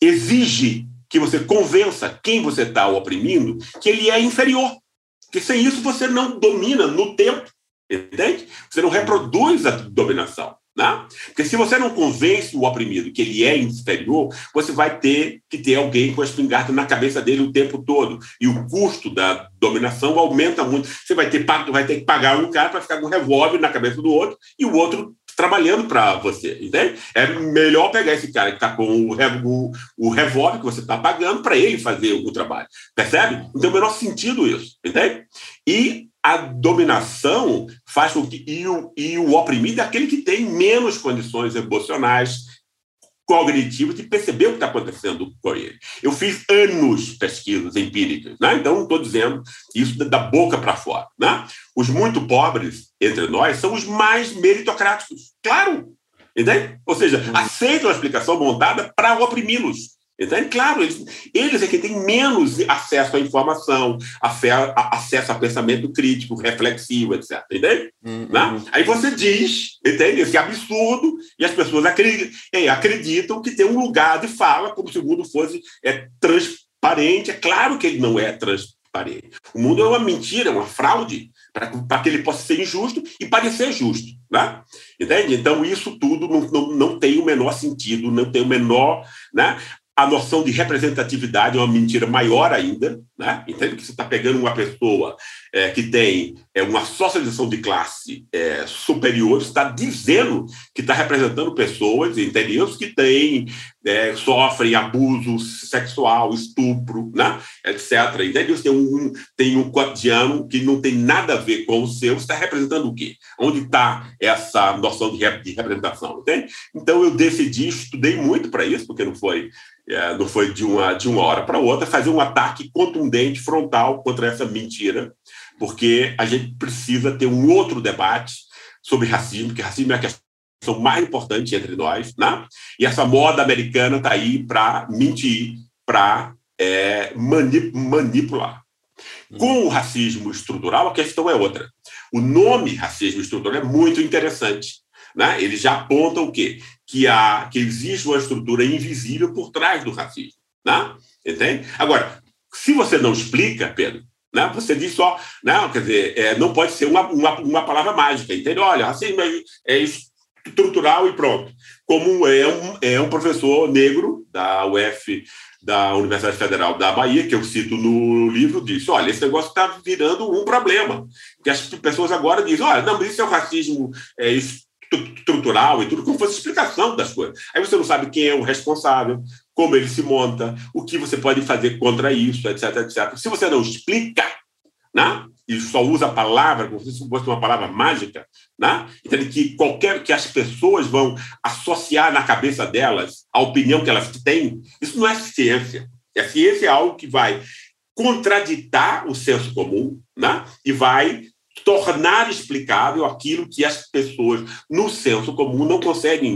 [SPEAKER 2] exige que você convença quem você está oprimindo que ele é inferior. Porque sem isso você não domina no tempo, entende? Você não reproduz a dominação. Né? Porque se você não convence o oprimido que ele é inferior, você vai ter que ter alguém com a espingarda na cabeça dele o tempo todo. E o custo da dominação aumenta muito. Você vai ter, vai ter que pagar um cara para ficar com um revólver na cabeça do outro e o outro trabalhando para você, entende? É melhor pegar esse cara que está com o, o, o revólver que você está pagando para ele fazer o trabalho, percebe? Não tem o menor sentido isso, entende? E a dominação faz com que e o, e o oprimido é aquele que tem menos condições emocionais, cognitivo de perceber o que está acontecendo com ele. Eu fiz anos pesquisas empíricas, né? então não estou dizendo isso da boca para fora. Né? Os muito pobres entre nós são os mais meritocráticos, claro. Entende? Ou seja, uhum. aceitam a explicação montada para oprimi-los. Entende? Claro, eles, eles é que têm menos acesso à informação, a fé, a, acesso a pensamento crítico, reflexivo, etc. Entende? Uhum. Né? Aí você diz, entende? Esse absurdo, e as pessoas acreditam, é, acreditam que tem um lugar de fala, como se o mundo fosse é, transparente. É claro que ele não é transparente. O mundo é uma mentira, é uma fraude, para que ele possa ser injusto e parecer justo. Né? Entende? Então, isso tudo não, não, não tem o menor sentido, não tem o menor. Né? a noção de representatividade é uma mentira maior ainda, né? Entende que você está pegando uma pessoa é, que tem é, uma socialização de classe é, superior, está dizendo que está representando pessoas, entendeu? Que têm, é, sofrem abuso sexual, estupro, né? etc. Entendeu? Tem um, tem um cotidiano que não tem nada a ver com o seu, está representando o quê? Onde está essa noção de, de representação, entende? Então eu decidi, estudei muito para isso, porque não foi é, não foi de uma, de uma hora para outra, fazer um ataque contundente, frontal contra essa mentira, porque a gente precisa ter um outro debate sobre racismo, que racismo é a questão mais importantes entre nós, né? E essa moda americana está aí para mentir, para é, manipular. Com o racismo estrutural, a questão é outra. O nome racismo estrutural é muito interessante. Né? Ele já aponta o quê? Que, há, que existe uma estrutura invisível por trás do racismo. Né? Entende? Agora, se você não explica, Pedro, né? Você diz só, não, quer dizer, é, não pode ser uma, uma, uma palavra mágica, entende? Olha, racismo é, é estrutural e pronto. Como é um, é um professor negro da UF, da Universidade Federal da Bahia, que eu cito no livro, disse: olha, esse negócio está virando um problema. Que as pessoas agora dizem: olha, não, mas isso é o racismo é, estrutural e tudo, como fosse explicação das coisas. Aí você não sabe quem é o responsável, como ele se monta, o que você pode fazer contra isso, etc, etc. Se você não explica, né? e só usa a palavra como se fosse uma palavra mágica, né? Entende que qualquer que as pessoas vão associar na cabeça delas a opinião que elas têm, isso não é ciência. A ciência é algo que vai contraditar o senso comum, né? E vai tornar explicável aquilo que as pessoas, no senso comum, não conseguem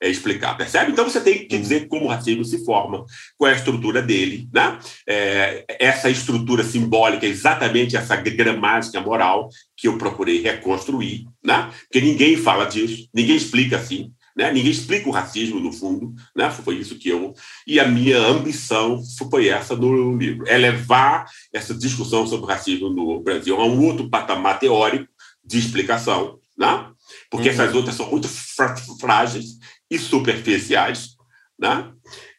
[SPEAKER 2] é, explicar, percebe? Então você tem que dizer como o racismo se forma, qual é a estrutura dele, né? É, essa estrutura simbólica, exatamente essa gramática moral que eu procurei reconstruir, né? Porque ninguém fala disso, ninguém explica assim. Né? Ninguém explica o racismo, no fundo. Né? Foi isso que eu. E a minha ambição foi essa no livro: é levar essa discussão sobre o racismo no Brasil a um outro patamar teórico de explicação, né? porque uhum. essas outras são muito frágeis e superficiais. Né?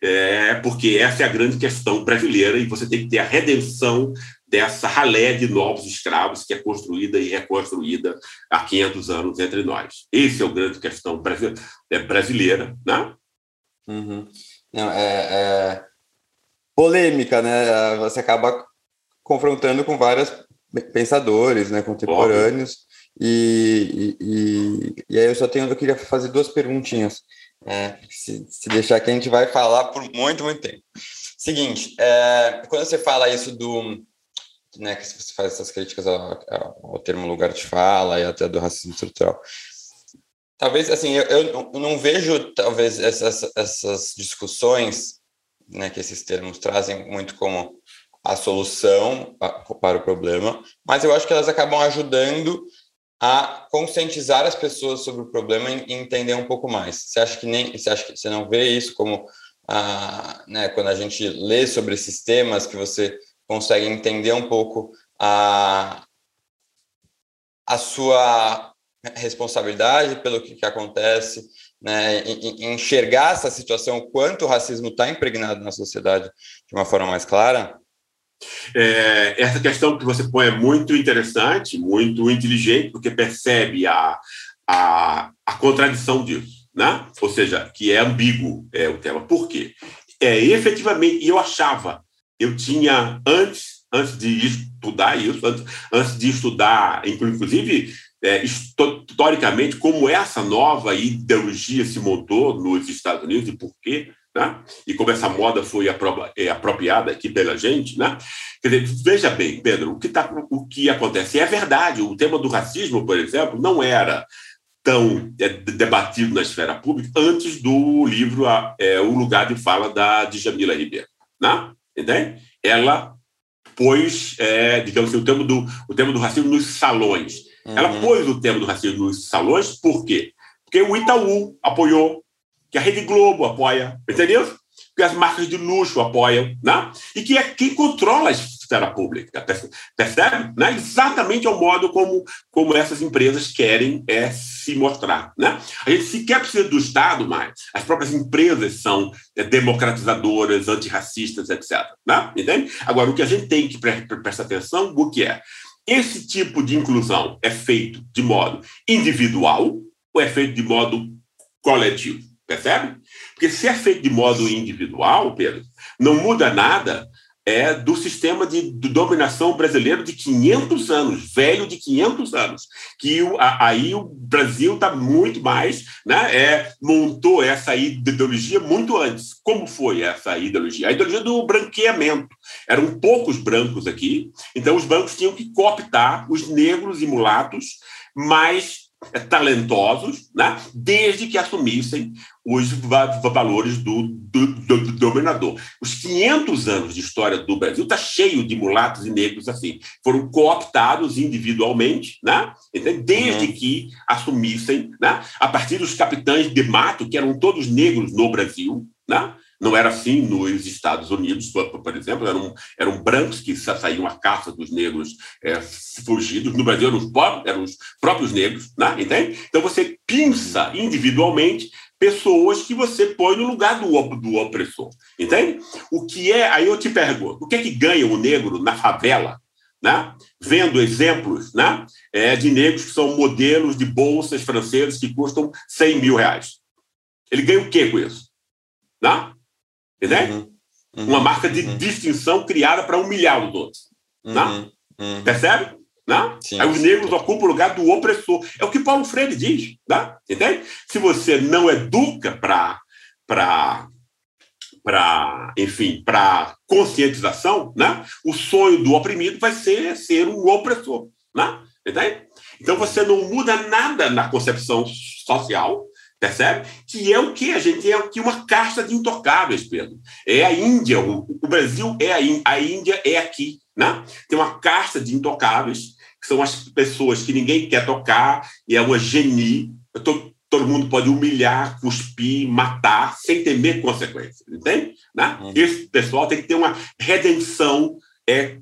[SPEAKER 2] É, porque essa é a grande questão brasileira e você tem que ter a redenção dessa ralé de novos escravos que é construída e reconstruída há 500 anos entre nós. Esse é o grande questão é brasileira, né?
[SPEAKER 1] Uhum. Não, é, é, polêmica, né? Você acaba confrontando com vários pensadores, né, contemporâneos. E, e, e, aí eu só tenho, eu queria fazer duas perguntinhas. É, se, se, deixar que a gente vai falar por muito, muito tempo. Seguinte, é, quando você fala isso do né, que você faz essas críticas ao, ao, termo lugar de fala e até do racismo estrutural. Talvez, assim, eu, eu não vejo, talvez, essas, essas discussões né, que esses termos trazem muito como a solução para o problema, mas eu acho que elas acabam ajudando a conscientizar as pessoas sobre o problema e entender um pouco mais. Você acha que nem, você acha que você não vê isso como, ah, né, quando a gente lê sobre esses temas que você consegue entender um pouco a, a sua responsabilidade pelo que, que acontece, né, e, e enxergar essa situação, quanto o racismo está impregnado na sociedade de uma forma mais clara?
[SPEAKER 2] É, essa questão que você põe é muito interessante, muito inteligente, porque percebe a, a, a contradição disso, né? ou seja, que é ambíguo é, o tema. Por quê? É, efetivamente, eu achava eu tinha antes, antes de estudar isso, antes, antes de estudar, inclusive é, historicamente, como essa nova ideologia se montou nos Estados Unidos e por quê, né? e como essa moda foi é, apropriada aqui pela gente. Né? Quer dizer, veja bem, Pedro, o que, tá, o que acontece? É verdade, o tema do racismo, por exemplo, não era tão é, debatido na esfera pública antes do livro é, O Lugar de Fala da Djamila Ribeiro. Né? entende? Ela pôs, é, digamos assim, o tema, do, o tema do racismo nos salões. Uhum. Ela pôs o tema do racismo nos salões, por quê? Porque o Itaú apoiou, que a Rede Globo apoia, entendeu? Que as marcas de luxo apoiam, né? e que é quem controla a esfera pública, percebe? Né? Exatamente o modo como, como essas empresas querem é, se mostrar. Né? A gente sequer precisa do Estado mais, as próprias empresas são é, democratizadoras, antirracistas, etc. Né? Entende? Agora, o que a gente tem que prestar atenção, o que é? Esse tipo de inclusão é feito de modo individual ou é feito de modo coletivo? Percebe? Porque se é feito de modo individual, Pedro, não muda nada é do sistema de, de, dominação brasileiro de 500 anos, velho de 500 anos, que o, a, aí o Brasil está muito mais, né, é, montou essa ideologia muito antes. Como foi essa ideologia? A ideologia do branqueamento. Eram poucos brancos aqui, então os brancos tinham que cooptar os negros e mulatos mais é, talentosos, né? desde que assumissem os valores do, do, do, do, dominador. Os 500 anos de história do Brasil está cheio de mulatos e negros assim. Foram cooptados individualmente, né? desde uhum. que assumissem, né? a partir dos capitães de mato, que eram todos negros no Brasil, né? Não era assim nos Estados Unidos, por, exemplo, eram, eram brancos que saíam à caça dos negros é, fugidos. No Brasil eram os, eram os próprios negros, né? entende? Então você pinça individualmente pessoas que você põe no lugar do, do opressor, entende? O que é, aí eu te pergunto, o que é que ganha o negro na favela, né? Vendo exemplos, né? É, de negros que são modelos de bolsas francesas que custam 100 mil reais. Ele ganha o quê com isso? Né? Entende? Uhum. Uhum. Uma marca de uhum. distinção criada para humilhar os outros. Né? Uhum. Percebe? Né? Sim, Aí os negros sim. ocupam o lugar do opressor. É o que Paulo Freire diz. Né? Entende? Se você não educa para para enfim para conscientização né o sonho do oprimido vai ser ser um opressor né entende? então você não muda nada na concepção social Percebe? Que é o que? A gente é aqui uma casta de intocáveis, Pedro. É a Índia, o, o Brasil é a Índia, a Índia é aqui. Né? Tem uma casta de intocáveis, que são as pessoas que ninguém quer tocar, e é uma genie. Tô, todo mundo pode humilhar, cuspir, matar, sem temer consequências. Entende? Né? Uhum. Esse pessoal tem que ter uma redenção é,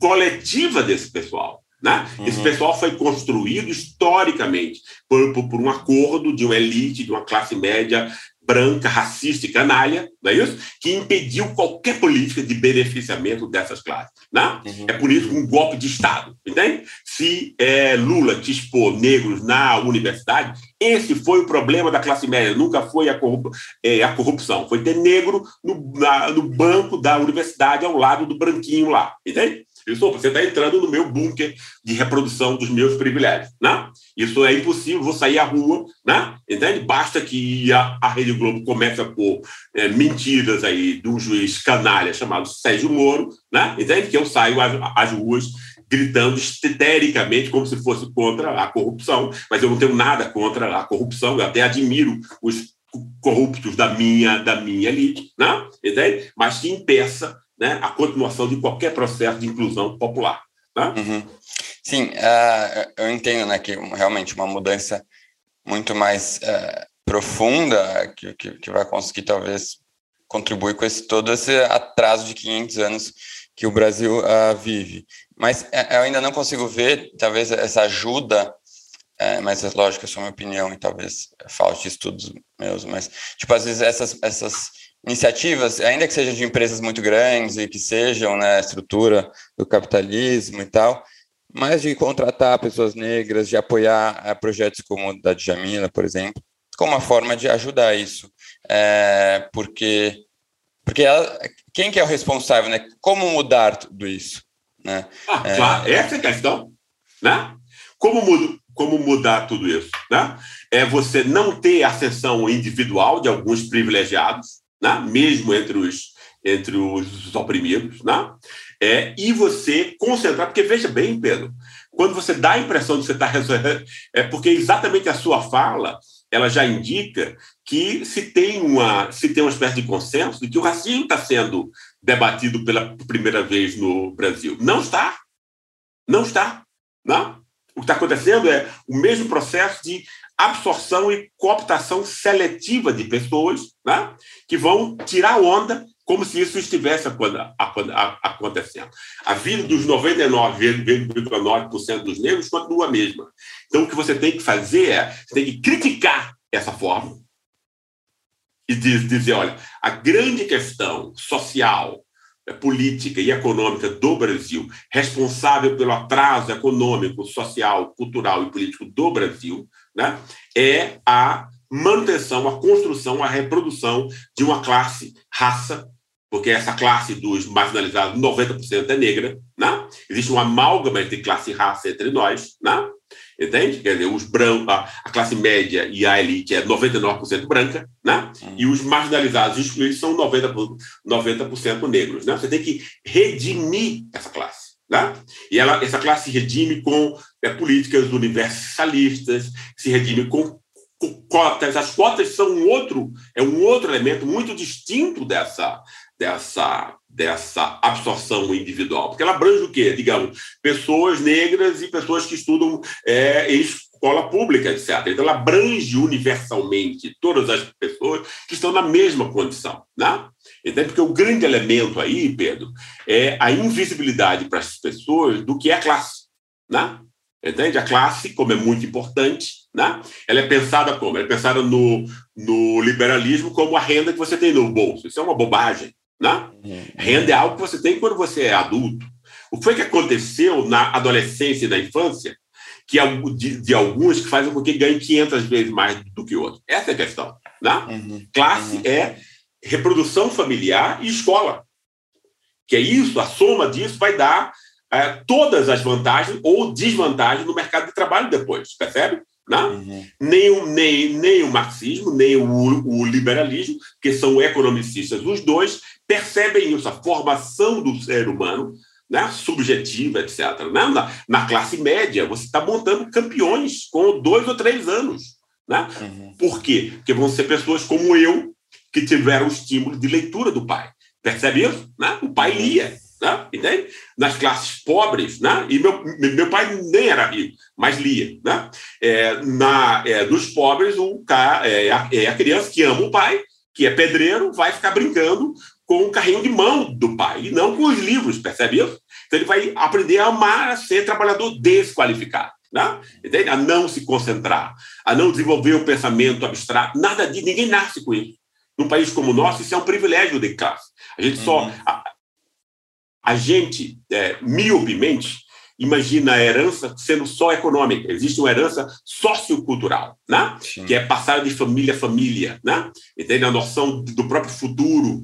[SPEAKER 2] coletiva desse pessoal. Né? Uhum. Esse pessoal foi construído historicamente por, por, por, um acordo de uma elite, de uma classe média branca, racista e canalha, não é isso? Que impediu qualquer política de beneficiamento dessas classes. Né? Uhum. É por isso um golpe de Estado, entende? Se é, Lula expor negros na universidade, esse foi o problema da classe média, nunca foi a, corrup é, a corrupção, foi ter negro no, na, no banco da universidade ao lado do branquinho lá, entende? Isso, você está entrando no meu bunker de reprodução dos meus privilégios, né? Isso é impossível, vou sair à rua, né? Entende? Basta que a, a Rede Globo comece a pôr é, mentiras aí de um juiz canalha chamado Sérgio Moro, né? Entende? Que eu saio às, às ruas gritando histericamente como se fosse contra a corrupção, mas eu não tenho nada contra a corrupção, eu até admiro os corruptos da minha da minha elite, né? Entende? Mas que impeça né, a continuação de qualquer processo de inclusão popular. Né?
[SPEAKER 1] Uhum. Sim, uh, eu entendo né, que realmente uma mudança muito mais uh, profunda que, que, que, vai conseguir talvez contribuir com esse, todo esse atraso de 500 anos que o Brasil uh, vive. Mas eu ainda não consigo ver, talvez, essa ajuda mas é lógico, é só minha opinião e talvez falte estudos meus, mas, tipo, às vezes essas, essas iniciativas, ainda que sejam de empresas muito grandes e que sejam né, a estrutura do capitalismo e tal, mas de contratar pessoas negras, de apoiar é, projetos como o da Djamila, por exemplo, como uma forma de ajudar isso. É, porque porque ela, quem que é o responsável, né? Como mudar tudo isso? Né?
[SPEAKER 2] Ah, é, claro, essa é a questão. Né? Como, mudo, como mudar tudo isso? Né? É você não ter ascensão individual de alguns privilegiados, né? mesmo entre os, entre os oprimidos, né? é, e você concentrar, porque veja bem, Pedro, quando você dá a impressão de que você está resolvendo, é porque exatamente a sua fala ela já indica que se tem uma se tem uma espécie de consenso de que o racismo está sendo debatido pela primeira vez no Brasil. Não está. Não está. Não. O que está acontecendo é o mesmo processo de absorção e cooptação seletiva de pessoas né, que vão tirar onda como se isso estivesse acontecendo. A vida dos 99,9% dos negros continua a mesma. Então, o que você tem que fazer é você tem que criticar essa forma e dizer, olha, a grande questão social, política e econômica do Brasil, responsável pelo atraso econômico, social, cultural e político do Brasil, né, é a manutenção, a construção, a reprodução de uma classe, raça, porque essa classe dos marginalizados, 90% é negra, né? existe uma amálgama entre classe e raça entre nós, né? entende? Quer dizer, os brancos, a, classe média e a elite é 99% branca, né? e os marginalizados excluídos são 90%, 90 negros. Né? Você tem que redimir essa classe. Né? E ela, essa classe se redime com é, políticas universalistas, se redime com, com, cotas. As cotas são um outro, é um outro elemento muito distinto dessa, dessa, dessa absorção individual, porque ela abrange o quê? Digamos, pessoas negras e pessoas que estudam é, em escola pública, etc. Então, ela abrange universalmente todas as pessoas que estão na mesma condição. Né? Então, porque o grande elemento aí, Pedro, é a invisibilidade para as pessoas do que é classe. Né? Entende? A classe, como é muito importante, né? ela é pensada como? Ela é pensada no, no liberalismo como a renda que você tem no bolso. Isso é uma bobagem. Né? Uhum. Renda é algo que você tem quando você é adulto. O que foi que aconteceu na adolescência e na infância que de, de, alguns que fazem com que ganhem 500 vezes mais do que outros. Essa é a questão. Né? Uhum. Classe uhum. é reprodução familiar e escola. Que é isso, a soma disso vai dar é, todas as vantagens ou desvantagens no mercado de trabalho depois, percebe? Né? Uhum. Nem, o, nem, nem o marxismo, nem o, o liberalismo, que são economicistas, os dois percebem isso, a formação do ser humano né, subjetiva, etc. Né? Na, na classe média, você está montando campeões com dois ou três anos. Né? Uhum. Por quê? Porque vão ser pessoas como eu, que tiveram o estímulo de leitura do pai. Percebe isso? Né? O pai lia. Né? Entende? Nas classes pobres, né? e meu, meu pai nem era rico, mas lia. Né? É, na, é, dos pobres, o cara, é, é a criança que ama o pai, que é pedreiro, vai ficar brincando com o carrinho de mão do pai, e não com os livros, percebe isso? Então ele vai aprender a amar a ser trabalhador desqualificado. Né? Entende? A não se concentrar, a não desenvolver o pensamento abstrato, nada de ninguém nasce com isso. Num país como o nosso, isso é um privilégio de classe. A gente só. Uhum. A, a gente, é, miopemente, imagina a herança sendo só econômica. Existe uma herança sociocultural, né? que é passada de família a família. Né? Entende? A noção do próprio futuro,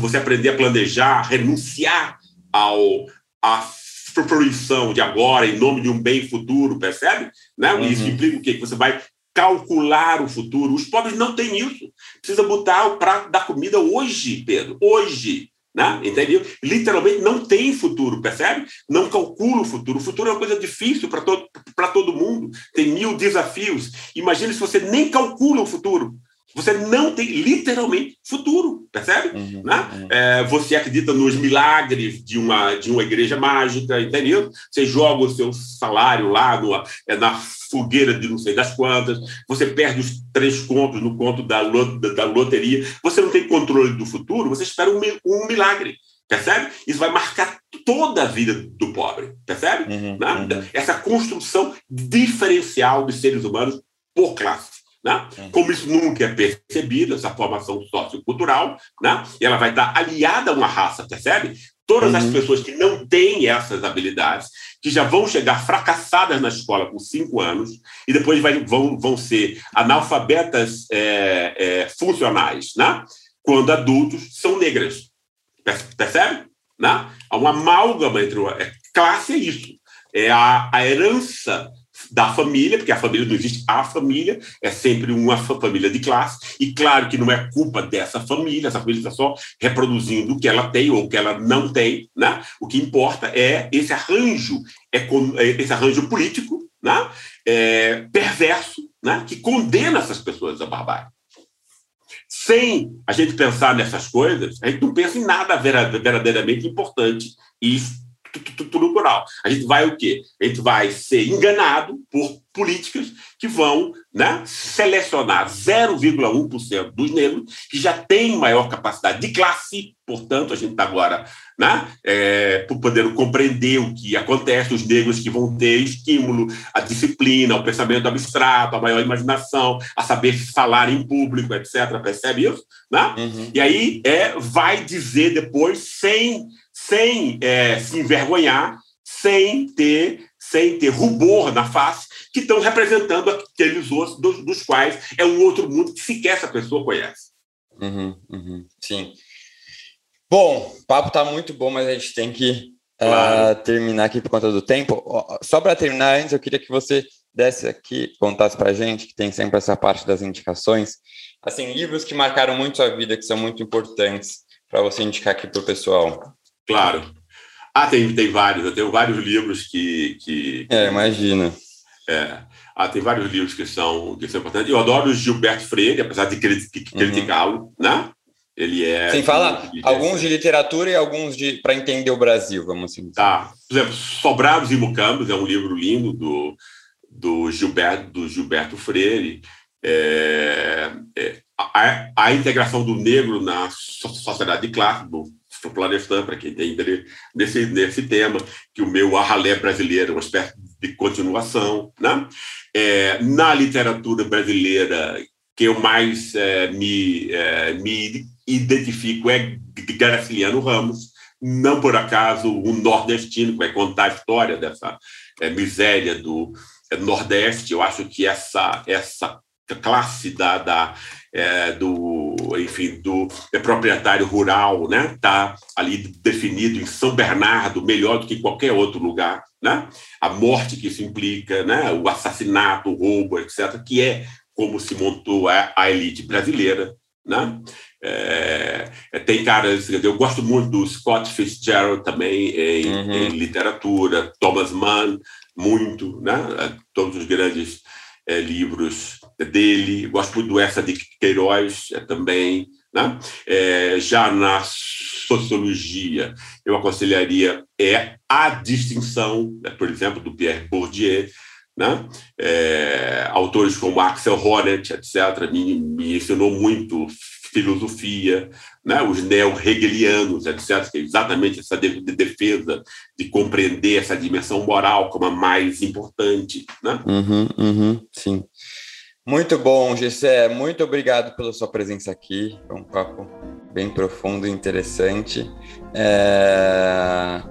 [SPEAKER 2] você aprender a planejar, renunciar ao, à fruição de agora em nome de um bem futuro, percebe? Né? Uhum. Isso implica o quê? Que você vai calcular o futuro. Os pobres não têm isso. Precisa botar o prato da comida hoje, Pedro. Hoje. Né? Entendeu? Literalmente não tem futuro, percebe? Não calcula o futuro. O futuro é uma coisa difícil para todo, todo mundo. Tem mil desafios. Imagine se você nem calcula o futuro. Você não tem literalmente futuro, percebe? Uhum, né? Uhum. É, você acredita nos milagres de uma, de uma igreja mágica, entendeu? Você joga o seu salário lá no, é, na fogueira de não sei das quantas, você perde os três contos no conto da, da loteria, você não tem controle do futuro, você espera um, um milagre. Percebe? Isso vai marcar toda a vida do pobre, percebe? Uhum, né? uhum. Essa construção diferencial dos seres humanos por classe. Né? Como isso nunca é percebido, essa formação sociocultural, né? e ela vai estar aliada a uma raça, percebe? Todas uhum. as pessoas que não têm essas habilidades, que já vão chegar fracassadas na escola com cinco anos, e depois vai, vão, vão ser analfabetas é, é, funcionais, né? quando adultos são negras. Percebe? Né? Há uma amálgama entre. Uma, é, classe é isso. É a, a herança da família, porque a família não existe a família, é sempre uma família de classe, e claro que não é culpa dessa família, essa família está só reproduzindo o que ela tem ou o que ela não tem, né? O que importa é esse arranjo, é esse arranjo político, né? É, perverso, né? Que condena essas pessoas à barbárie. Sem a gente pensar nessas coisas, a gente não pensa em nada verdadeiramente importante e estrutural. A gente vai o quê? A gente vai ser enganado por políticas que vão né, selecionar 0,1% dos negros que já têm maior capacidade de classe, portanto, a gente está agora né, é, podendo compreender o que acontece, os negros que vão ter estímulo, a disciplina, o pensamento abstrato, a maior imaginação, a saber falar em público, etc. Percebe isso? Né? Uhum. E aí é, vai dizer depois, sem sem é, se envergonhar, sem ter, sem ter rubor na face, que estão representando aqueles outros dos, dos, quais é um outro mundo que sequer essa pessoa conhece.
[SPEAKER 1] Uhum, uhum, sim. Bom, o papo está muito bom, mas a gente tem que é, claro. uh, terminar aqui por conta do tempo. Só para terminar, antes eu queria que você desse aqui, contasse para a gente, que tem sempre essa parte das indicações, assim, livros que marcaram muito a vida, que são muito importantes para você indicar aqui para o pessoal.
[SPEAKER 2] Claro. Ah, tem, tem vários. Eu tenho vários livros que. que,
[SPEAKER 1] é, imagina.
[SPEAKER 2] É. Ah, tem vários livros que são, que são importantes. Eu adoro o Gilberto Freire, apesar de criticá-lo, uhum. né? Ele é.
[SPEAKER 1] Sem falar, alguns de literatura e alguns de para entender o Brasil, vamos assim dizer.
[SPEAKER 2] Tá. Por exemplo, Sobrados e Mucambos é um livro lindo do, do, Gilberto, do Gilberto Freire. É, é, a, a, integração do negro na sociedade de classe, do Para quem tem nesse, nesse tema, que o meu arralé brasileiro é uma espécie de continuação. Né? É, na literatura brasileira, que eu mais é, me, é, me identifico é Graciliano Ramos, não por acaso um nordestino que vai contar a história dessa é, miséria do é, Nordeste. Eu acho que essa, essa classe da, da é, do enfim do é proprietário rural né? Tá ali definido em São Bernardo melhor do que qualquer outro lugar né? A morte que isso implica né? O assassinato o roubo etc que é como se montou a, a elite brasileira né? É, é tem caras eu gosto muito do Scott Fitzgerald também em, uhum. em literatura Thomas Mann muito né? Todos os grandes é, livros dele, gosto muito do Essa de Queiroz é, também. Né? É, já na sociologia, eu aconselharia é a distinção, né, por exemplo, do Pierre Bourdieu, né? É, autores como Axel Honneth, etc., me, me ensinou muito filosofia, né, os neo-hegelianos, etc., que é exatamente essa de defesa de compreender essa dimensão moral como a mais importante. Né?
[SPEAKER 1] Uhum, uhum, sim. Muito bom, Gessé. Muito obrigado pela sua presença aqui. Foi um papo bem profundo e interessante. É...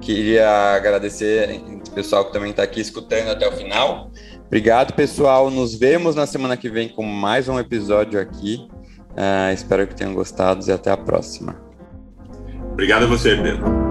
[SPEAKER 1] Queria agradecer o pessoal que também está aqui escutando até o final. Obrigado, pessoal. Nos vemos na semana que vem com mais um episódio aqui. Uh, espero que tenham gostado e até a próxima.
[SPEAKER 2] Obrigado a você, Pedro.